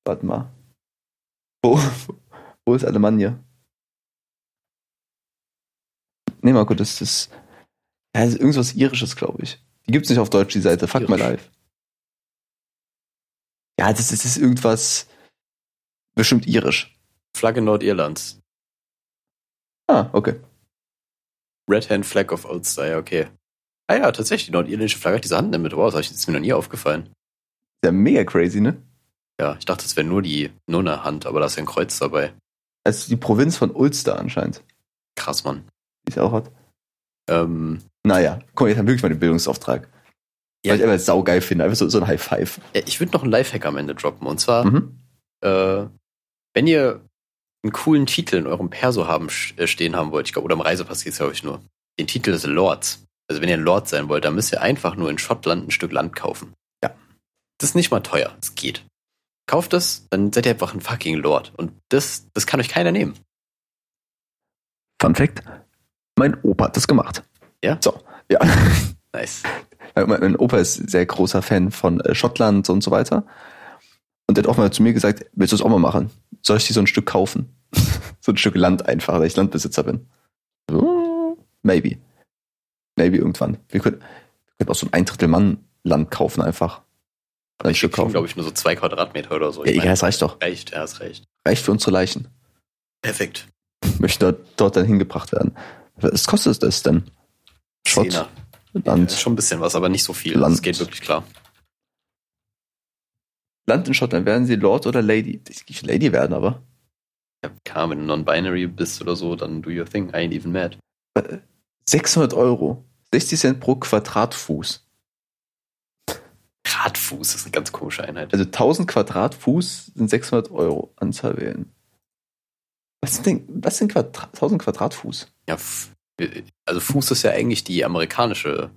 Warte mal. Wo, wo ist Alemannia? Nee, Marco, das ist. Ja, das ist irgendwas Irisches, glaube ich. Die gibt's nicht auf Deutsch, die Seite. Fuck my life. Ja, das, das ist irgendwas. Bestimmt irisch. Flagge Nordirlands. Ah, okay. Red Hand Flag of Ulster, ja, okay. Ah ja, tatsächlich, die nordirländische Flagge hat diese Hand mit. Wow, das ich- das ist mir noch nie aufgefallen. Ist ja mega crazy, ne? Ja, ich dachte, es wäre nur die, nur eine Hand, aber da ist ja ein Kreuz dabei. Also die Provinz von Ulster anscheinend, Krass, Mann. es auch hat. Ähm, Naja, guck mal, jetzt haben wir wirklich mal den Bildungsauftrag. Ja. Weil ich einfach saugeil finde. Einfach so, so ein High Five. ja, ich würde noch einen Lifehack am Ende droppen. Und zwar, Mhm. äh, wenn ihr einen coolen Titel in eurem Perso haben, äh, stehen haben wollt, ich glaube, oder im Reisepass geht's glaube ich nur, den Titel des Lords. Also wenn ihr ein Lord sein wollt, dann müsst ihr einfach nur in Schottland ein Stück Land kaufen. Ja. Das ist nicht mal teuer. Es geht. Kauft es, dann seid ihr einfach ein fucking Lord. Und das, das kann euch keiner nehmen. Fun Fact: Mein Opa hat das gemacht. Ja? So, ja. Nice. Mein Opa ist sehr großer Fan von äh, Schottland und so weiter. Und der hat auch mal zu mir gesagt, willst du es auch mal machen? Soll ich dir so ein Stück kaufen? so ein Stück Land einfach, weil ich Landbesitzer bin. Maybe. Maybe irgendwann. Wir können, wir können auch so ein ein Drittel Mann Land kaufen einfach. Ein Ich Stück kaufen. glaube ich, nur so zwei Quadratmeter oder so. ja, egal, es reicht doch. reicht, ja, es reicht. Reicht für unsere Leichen. Perfekt. Möchten dort, dort dann hingebracht werden. Was kostet das denn? Schott. Ja, Land, ist schon ein bisschen was, aber nicht so viel. Land. Das geht wirklich klar. Land in Schottland. Werden sie Lord oder Lady? Ich Lady werden, aber. Ja, klar, wenn du non-binary bist oder so, dann do your thing. I ain't even mad. 600 Euro. 60 Cent pro Quadratfuß. Radfuß ist eine ganz komische Einheit. Also 1000 Quadratfuß sind 600 Euro. Anzahl wählen. Was sind denn, was sind Quadra 1000 Quadratfuß? Ja, also Fuß ist ja eigentlich die amerikanische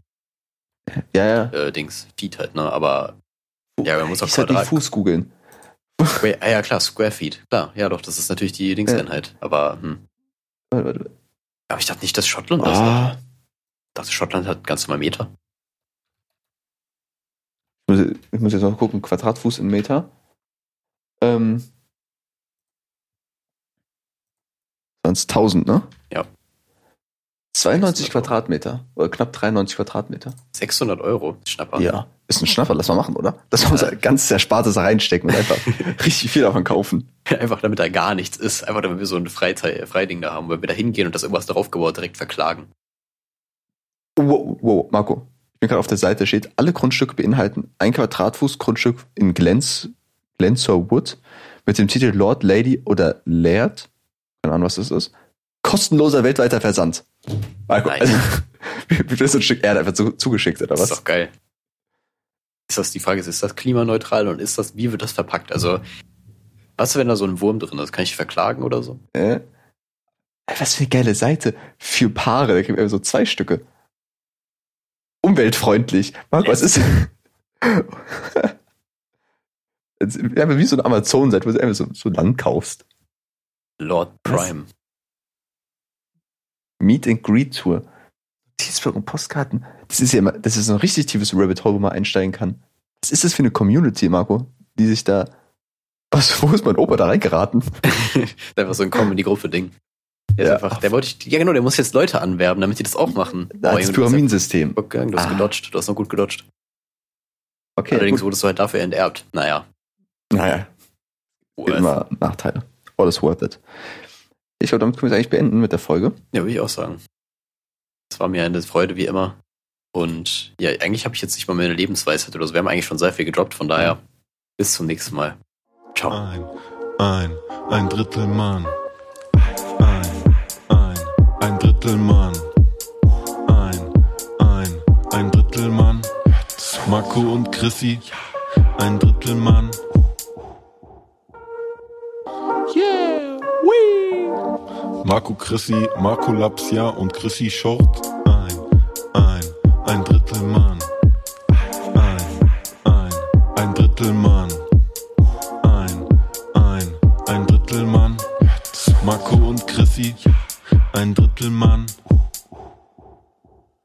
Ja, ja. äh, Dings, Feet halt, ne? Aber ja, man muss auch ich Quadrat. Fuß googeln. Ah ja, klar, Square Feet. Klar, ja doch, das ist natürlich die Dingseinheit. Aber, hm. Warte, warte, aber ich dachte nicht, dass Schottland das hat. Ah, Ich dachte, Schottland hat ganz normal Meter. ich, muss, ich muss jetzt noch gucken. Quadratfuß in Meter. Ähm. Sonst 1000, ne? Ja. 92 600 Euro. Quadratmeter. Oder knapp 93 Quadratmeter. 600 Euro, Schnapper. Ja. Ist ein Schnapper, lass mal machen, oder? Lass mal unser ganz Erspartes da reinstecken und einfach richtig viel davon kaufen. Einfach damit da gar nichts ist. Einfach damit wir so ein Freizeit, Freiding da haben, weil wir da hingehen und das irgendwas draufgebaut direkt verklagen. Wow, wow, Marco. Ich bin gerade auf der Seite, steht, alle Grundstücke beinhalten ein Quadratfuß Grundstück in Glens, Glensor Wood mit dem Titel Lord, Lady oder Laird. Keine Ahnung, was das ist. Kostenloser weltweiter Versand. Marco, Nice. also, wird so ein Stück Erde einfach zu, zugeschickt, oder Das ist was? doch geil. Ist das die Frage, ist, ist das klimaneutral und ist das, wie wird das verpackt? Also, was, wenn da so ein Wurm drin ist? Kann ich verklagen oder so? Äh? Was für eine geile Seite. Für Paare, da kriegen wir so zwei Stücke. Umweltfreundlich. Marco, was ist. Ja, wie so eine Amazon-Seite, wo du einfach so, so Land kaufst. Lord Was? Prime. Meet and Greet Tour. Notizblock Postkarten. Das ist ja immer, das ist ein richtig tiefes Rabbit Hole, wo man einsteigen kann. Was ist das für eine Community, Marco? Die sich da. Was, wo ist mein Opa da reingeraten? Das ist einfach so ein Comedy-Gruppe-Ding. Der, Ja. ist einfach, der wollte ich, ja genau, der muss jetzt Leute anwerben, damit die das auch machen. Das bist ja Pyramidensystem. gut gegangen, Du hast Ah. gedodged, du hast noch gut gedodged. Okay, Allerdings gut. wurdest du halt dafür enterbt. Naja. Naja, gibt immer Nachteile. All is worth it. Ich glaube, damit können wir es eigentlich beenden mit der Folge. Ja, würde ich auch sagen. Es war mir eine Freude wie immer. Und ja, eigentlich habe ich jetzt nicht mal meine Lebensweisheit oder so. Wir haben eigentlich schon sehr viel gedroppt, von daher bis zum nächsten Mal. Ciao. Ein, ein, ein Drittel Mann. Ein, ein, ein Drittel Mann. Ein, ein, ein Drittel Mann. Marco und Chrissy. Ein Drittel Mann. Yeah, wee. Marco Chrissy, Marco Lapsia und Chrissy Short. Ein, ein, ein Drittel Mann. Ein, ein, ein Drittel Mann. Ein, ein, ein Drittel Mann. Marco und Chrissy, ein Drittel Mann.